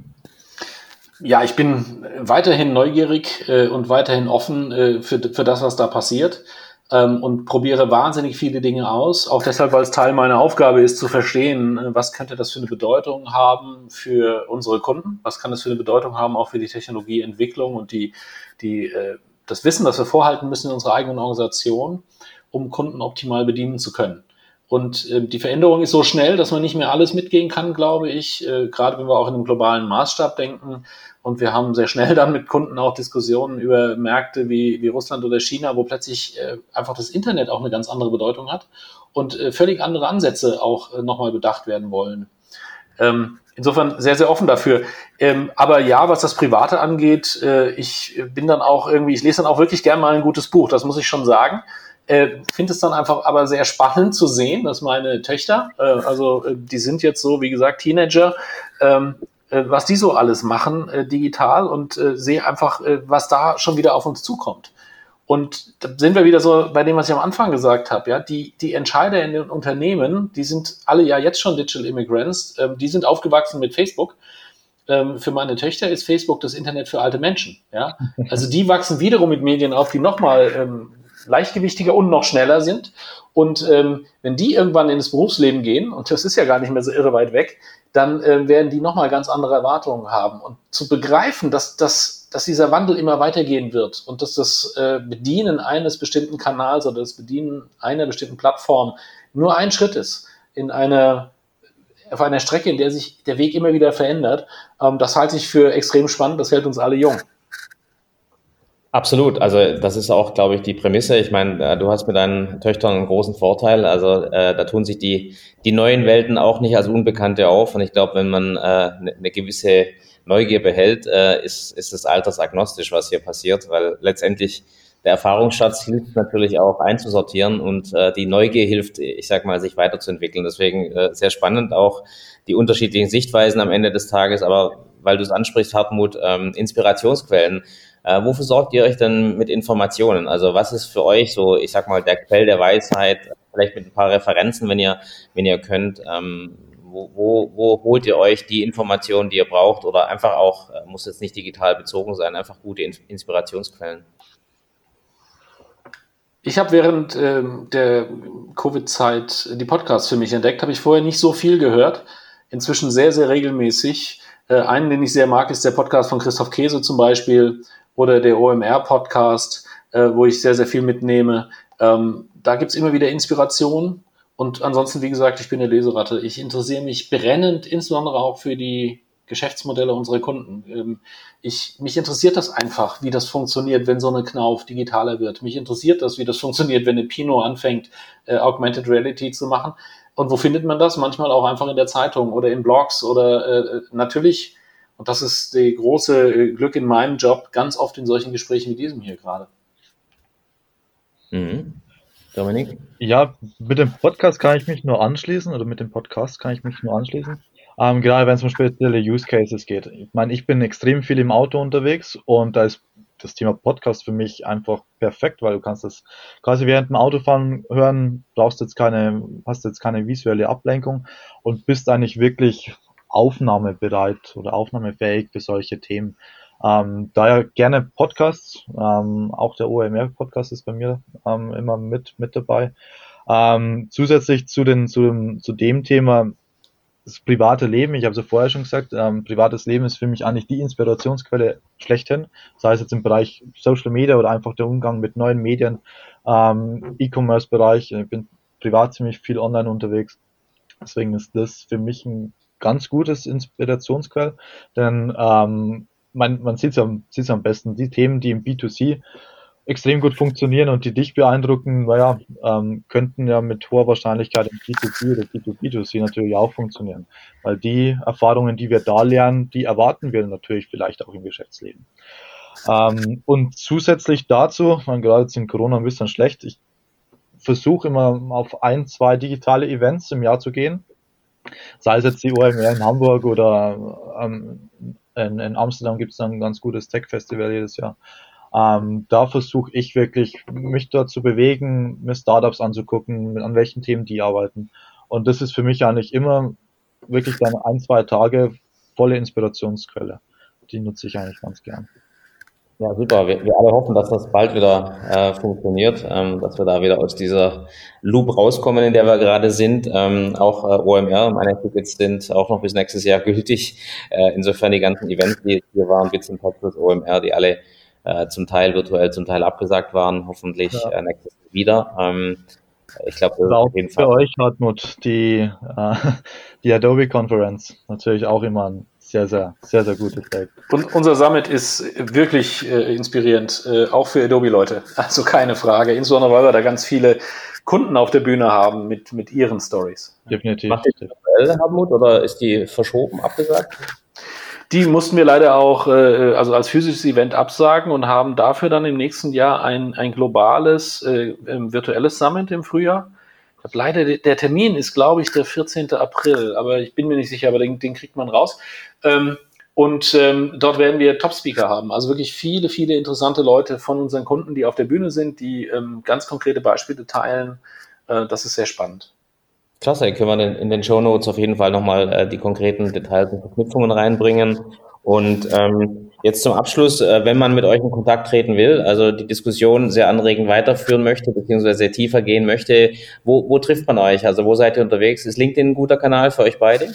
Ja, ich bin weiterhin neugierig äh, und weiterhin offen äh, für, für das, was da passiert ähm, und probiere wahnsinnig viele Dinge aus. Auch deshalb, weil es Teil meiner Aufgabe ist, zu verstehen, äh, was könnte das für eine Bedeutung haben für unsere Kunden? Was kann das für eine Bedeutung haben auch für die Technologieentwicklung und die, die, äh, das Wissen, das wir vorhalten müssen in unserer eigenen Organisation, um Kunden optimal bedienen zu können. Und äh, die Veränderung ist so schnell, dass man nicht mehr alles mitgehen kann, glaube ich. Äh, gerade wenn wir auch in einem globalen Maßstab denken, und wir haben sehr schnell dann mit Kunden auch Diskussionen über Märkte wie, wie Russland oder China, wo plötzlich äh, einfach das Internet auch eine ganz andere Bedeutung hat und äh, völlig andere Ansätze auch äh, nochmal bedacht werden wollen. Ähm, insofern sehr, sehr offen dafür. Ähm, aber ja, was das Private angeht, äh, ich bin dann auch irgendwie, ich lese dann auch wirklich gern mal ein gutes Buch, das muss ich schon sagen. Äh, finde es dann einfach aber sehr spannend zu sehen, dass meine Töchter, äh, also äh, die sind jetzt so, wie gesagt, Teenager, ähm, äh, was die so alles machen äh, digital und äh, sehe einfach, was da schon wieder auf uns zukommt. Und da sind wir wieder so bei dem, was ich am Anfang gesagt habe. Ja, die, die Entscheider in den Unternehmen, die sind alle ja jetzt schon Digital Immigrants, ähm, die sind aufgewachsen mit Facebook. Ähm, für meine Töchter ist Facebook das Internet für alte Menschen. Ja, also die wachsen wiederum mit Medien auf, die nochmal ähm, leichtgewichtiger und noch schneller sind. Und ähm, wenn die irgendwann ins Berufsleben gehen, und das ist ja gar nicht mehr so irre weit weg, dann äh, werden die nochmal ganz andere Erwartungen haben. Und zu begreifen, dass, dass, dass dieser Wandel immer weitergehen wird und dass das äh, Bedienen eines bestimmten Kanals oder das Bedienen einer bestimmten Plattform nur ein Schritt ist in einer auf einer Strecke, in der sich der Weg immer wieder verändert, ähm, das halte ich für extrem spannend, das hält uns alle jung. Absolut. Also das ist auch, glaube ich, die Prämisse. Ich meine, äh, du hast mit deinen Töchtern einen großen Vorteil. Also äh, da tun sich die, die neuen Welten auch nicht als Unbekannte auf. Und ich glaube, wenn man äh, eine ne gewisse Neugier behält, äh, ist, ist es altersagnostisch, was hier passiert, weil letztendlich der Erfahrungsschatz hilft natürlich auch einzusortieren und äh, die Neugier hilft, ich sag mal, sich weiterzuentwickeln. Deswegen äh, sehr spannend auch die unterschiedlichen Sichtweisen am Ende des Tages. Aber weil du es ansprichst, Hartmut, ähm, Inspirationsquellen. Äh, wofür sorgt ihr euch denn mit Informationen? Also was ist für euch so, ich sag mal, der Quell der Weisheit, vielleicht mit ein paar Referenzen, wenn ihr, wenn ihr könnt, ähm, wo, wo, wo holt ihr euch die Informationen, die ihr braucht oder einfach auch, äh, muss jetzt nicht digital bezogen sein, einfach gute Inspirationsquellen? Ich habe während ähm, der Covid-Zeit die Podcasts für mich entdeckt, habe ich vorher nicht so viel gehört, inzwischen sehr, sehr regelmäßig. Äh, einen, den ich sehr mag, ist der Podcast von Christoph Käse zum Beispiel, oder der OMR-Podcast, äh, wo ich sehr, sehr viel mitnehme. Ähm, da gibt's immer wieder Inspiration. Und ansonsten, wie gesagt, ich bin eine Leseratte. Ich interessiere mich brennend, insbesondere auch für die Geschäftsmodelle unserer Kunden. Ähm, ich, mich interessiert das einfach, wie das funktioniert, wenn so eine Knauf digitaler wird. Mich interessiert das, wie das funktioniert, wenn eine Pinot anfängt, äh, Augmented Reality zu machen. Und wo findet man das? Manchmal auch einfach in der Zeitung oder in Blogs oder äh, natürlich und das ist die große äh, Glück in meinem Job, ganz oft in solchen Gesprächen wie diesem hier gerade. Mhm. Dominik? Ja, mit dem Podcast kann ich mich nur anschließen oder mit dem Podcast kann ich mich nur anschließen. Ähm, gerade wenn es um spezielle Use Cases geht. Ich meine, ich bin extrem viel im Auto unterwegs und da ist das Thema Podcast für mich einfach perfekt, weil du kannst das quasi während dem Autofahren hören, brauchst jetzt keine, hast jetzt keine visuelle Ablenkung und bist eigentlich wirklich aufnahmebereit oder aufnahmefähig für solche Themen. Ähm, daher gerne Podcasts, ähm, auch der OMR-Podcast ist bei mir ähm, immer mit, mit dabei. Ähm, zusätzlich zu, den, zu, dem, zu dem Thema das private Leben, ich habe es ja vorher schon gesagt, ähm, privates Leben ist für mich eigentlich die Inspirationsquelle schlechthin, sei es jetzt im Bereich Social Media oder einfach der Umgang mit neuen Medien, ähm, E-Commerce-Bereich, ich bin privat ziemlich viel online unterwegs, deswegen ist das für mich ein ganz gutes Inspirationsquell, denn ähm, man, man sieht es sieht's am besten, die Themen, die im B2C extrem gut funktionieren und die dich beeindrucken, naja, ähm, könnten ja mit hoher Wahrscheinlichkeit im B2B oder B2B2C natürlich auch funktionieren. Weil die Erfahrungen, die wir da lernen, die erwarten wir natürlich vielleicht auch im Geschäftsleben. Ähm, und zusätzlich dazu, man gerade jetzt in Corona ein bisschen schlecht, ich versuche immer auf ein, zwei digitale Events im Jahr zu gehen. Sei es jetzt die OMR in Hamburg oder ähm, in, in, Amsterdam gibt es ein ganz gutes Tech-Festival jedes Jahr. Ähm, da versuche ich wirklich, mich dort zu bewegen, mir Startups anzugucken, an welchen Themen die arbeiten. Und das ist für mich eigentlich immer wirklich dann ein, zwei Tage volle Inspirationsquelle. Die nutze ich eigentlich ganz gern. Ja, super. Wir, wir alle hoffen, dass das bald wieder äh, funktioniert, ähm, dass wir da wieder aus dieser Loop rauskommen, in der wir gerade sind. Ähm, auch äh, OMR, meine Tickets sind auch noch bis nächstes Jahr gültig. Äh, insofern die ganzen Events, die hier waren, Bits und Texas, OMR, die alle äh, zum Teil virtuell, zum Teil abgesagt waren, hoffentlich ja. äh, nächstes Jahr wieder. Ähm, ich glaube, das jeden Fall. Für euch, Hartmut, die, äh, die Adobe Conference, natürlich auch immer ein sehr, sehr, sehr, sehr gutes Feld. Und unser Summit ist wirklich äh, inspirierend, äh, auch für Adobe-Leute. Also keine Frage. Insbesondere, weil wir da ganz viele Kunden auf der Bühne haben mit, mit ihren Stories. Definitiv. Macht die aktuell, Hartmut, oder ist die verschoben, abgesagt? Die mussten wir leider auch äh, also als physisches Event absagen und haben dafür dann im nächsten Jahr ein, ein globales äh, virtuelles Summit im Frühjahr leider, der Termin ist, glaube ich, der 14. April, aber ich bin mir nicht sicher, aber den, den kriegt man raus. Ähm, Und ähm, dort werden wir Top-Speaker haben. Also wirklich viele, viele interessante Leute von unseren Kunden, die auf der Bühne sind, die ähm, ganz konkrete Beispiele teilen. Äh, das ist sehr spannend. Klasse, können wir in den Show Notes auf jeden Fall nochmal äh, die konkreten Details und Verknüpfungen reinbringen. Und ähm, jetzt zum Abschluss, äh, wenn man mit euch in Kontakt treten will, also die Diskussion sehr anregend weiterführen möchte, beziehungsweise sehr tiefer gehen möchte, wo, wo trifft man euch? Also wo seid ihr unterwegs? Ist LinkedIn ein guter Kanal für euch beide?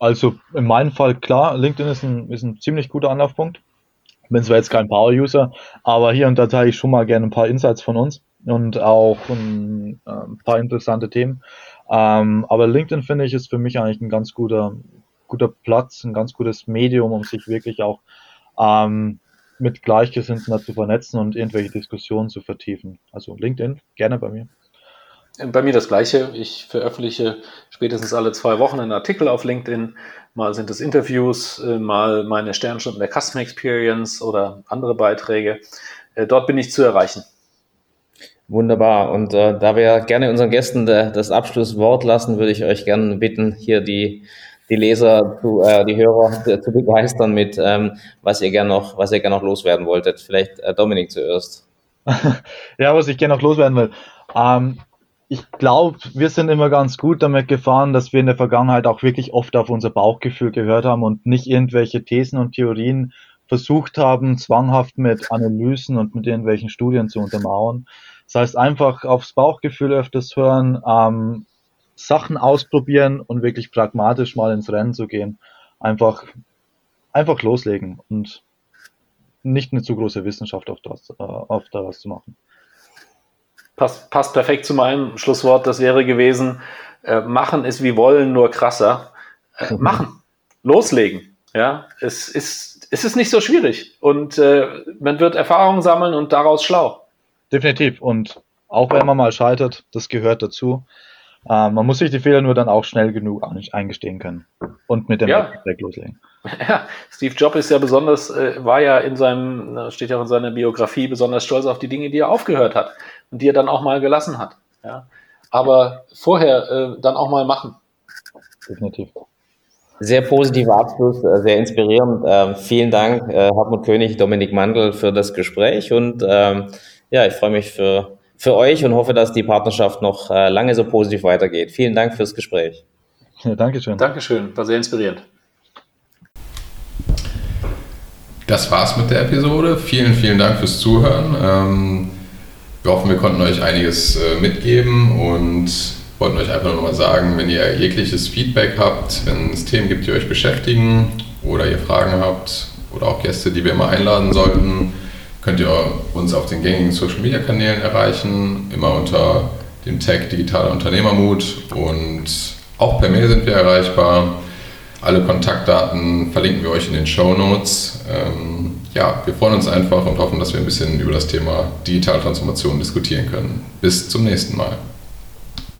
Also in meinem Fall klar, LinkedIn ist ein, ist ein ziemlich guter Anlaufpunkt. Bin zwar jetzt kein Power-User, aber hier und da teile ich schon mal gerne ein paar Insights von uns und auch ein, äh, ein paar interessante Themen. Ähm, aber LinkedIn finde ich ist für mich eigentlich ein ganz guter, guter Platz, ein ganz gutes Medium, um sich wirklich auch ähm, mit Gleichgesinnten zu vernetzen und irgendwelche Diskussionen zu vertiefen. Also LinkedIn, gerne bei mir. Bei mir das Gleiche. Ich veröffentliche spätestens alle zwei Wochen einen Artikel auf LinkedIn. Mal sind es Interviews, äh, mal meine Sternstunden der Customer Experience oder andere Beiträge. Äh, dort bin ich zu erreichen. Wunderbar. Und äh, da wir gerne unseren Gästen de, das Abschlusswort lassen, würde ich euch gerne bitten, hier die, die Leser, zu, äh, die Hörer zu begeistern mit, ähm, was ihr gerne noch, was noch loswerden wolltet. Vielleicht äh, Dominik zuerst. ja, was ich gerne noch loswerden will. Ähm, ich glaube, wir sind immer ganz gut damit gefahren, dass wir in der Vergangenheit auch wirklich oft auf unser Bauchgefühl gehört haben und nicht irgendwelche Thesen und Theorien versucht haben, zwanghaft mit Analysen und mit irgendwelchen Studien zu untermauern. Das heißt, einfach aufs Bauchgefühl öfters hören, ähm, Sachen ausprobieren und wirklich pragmatisch mal ins Rennen zu gehen. Einfach, einfach loslegen und nicht eine zu große Wissenschaft auf das, äh, auf daraus zu machen passt, passt perfekt zu meinem Schlusswort. Das wäre gewesen, äh, machen ist wie wollen, nur krasser. Äh, machen, loslegen. Ja, es ist, es ist nicht so schwierig und äh, man wird Erfahrungen sammeln und daraus schlau. Definitiv. Und auch wenn man mal scheitert, das gehört dazu. Äh, man muss sich die Fehler nur dann auch schnell genug eingestehen können und mit dem ja. Weg loslegen. Ja, Steve Jobs ist ja besonders, äh, war ja in seinem, steht ja auch in seiner Biografie, besonders stolz auf die Dinge, die er aufgehört hat und die er dann auch mal gelassen hat. Ja. Aber vorher äh, dann auch mal machen. Definitiv. Sehr positiver Abschluss, äh, sehr inspirierend. Ähm, vielen Dank, äh, Hartmut König, Dominik Mandl, für das Gespräch. Und ähm, ja, ich freue mich für, für euch und hoffe, dass die Partnerschaft noch äh, lange so positiv weitergeht. Vielen Dank fürs Gespräch. Ja, Dankeschön. Dankeschön, war sehr inspirierend. Das war's mit der Episode. Vielen, vielen Dank fürs Zuhören. Ähm, wir hoffen, wir konnten euch einiges äh, mitgeben und wollten euch einfach nur mal sagen, wenn ihr jegliches Feedback habt, wenn es Themen gibt, die euch beschäftigen oder ihr Fragen habt oder auch Gäste, die wir mal einladen sollten, könnt ihr uns auf den gängigen Social Media Kanälen erreichen, immer unter dem Tag Digitaler Unternehmermut und auch per Mail sind wir erreichbar. Alle Kontaktdaten verlinken wir euch in den Show Notes. Ähm, ja, wir freuen uns einfach und hoffen, dass wir ein bisschen über das Thema Digitaltransformation diskutieren können. Bis zum nächsten Mal.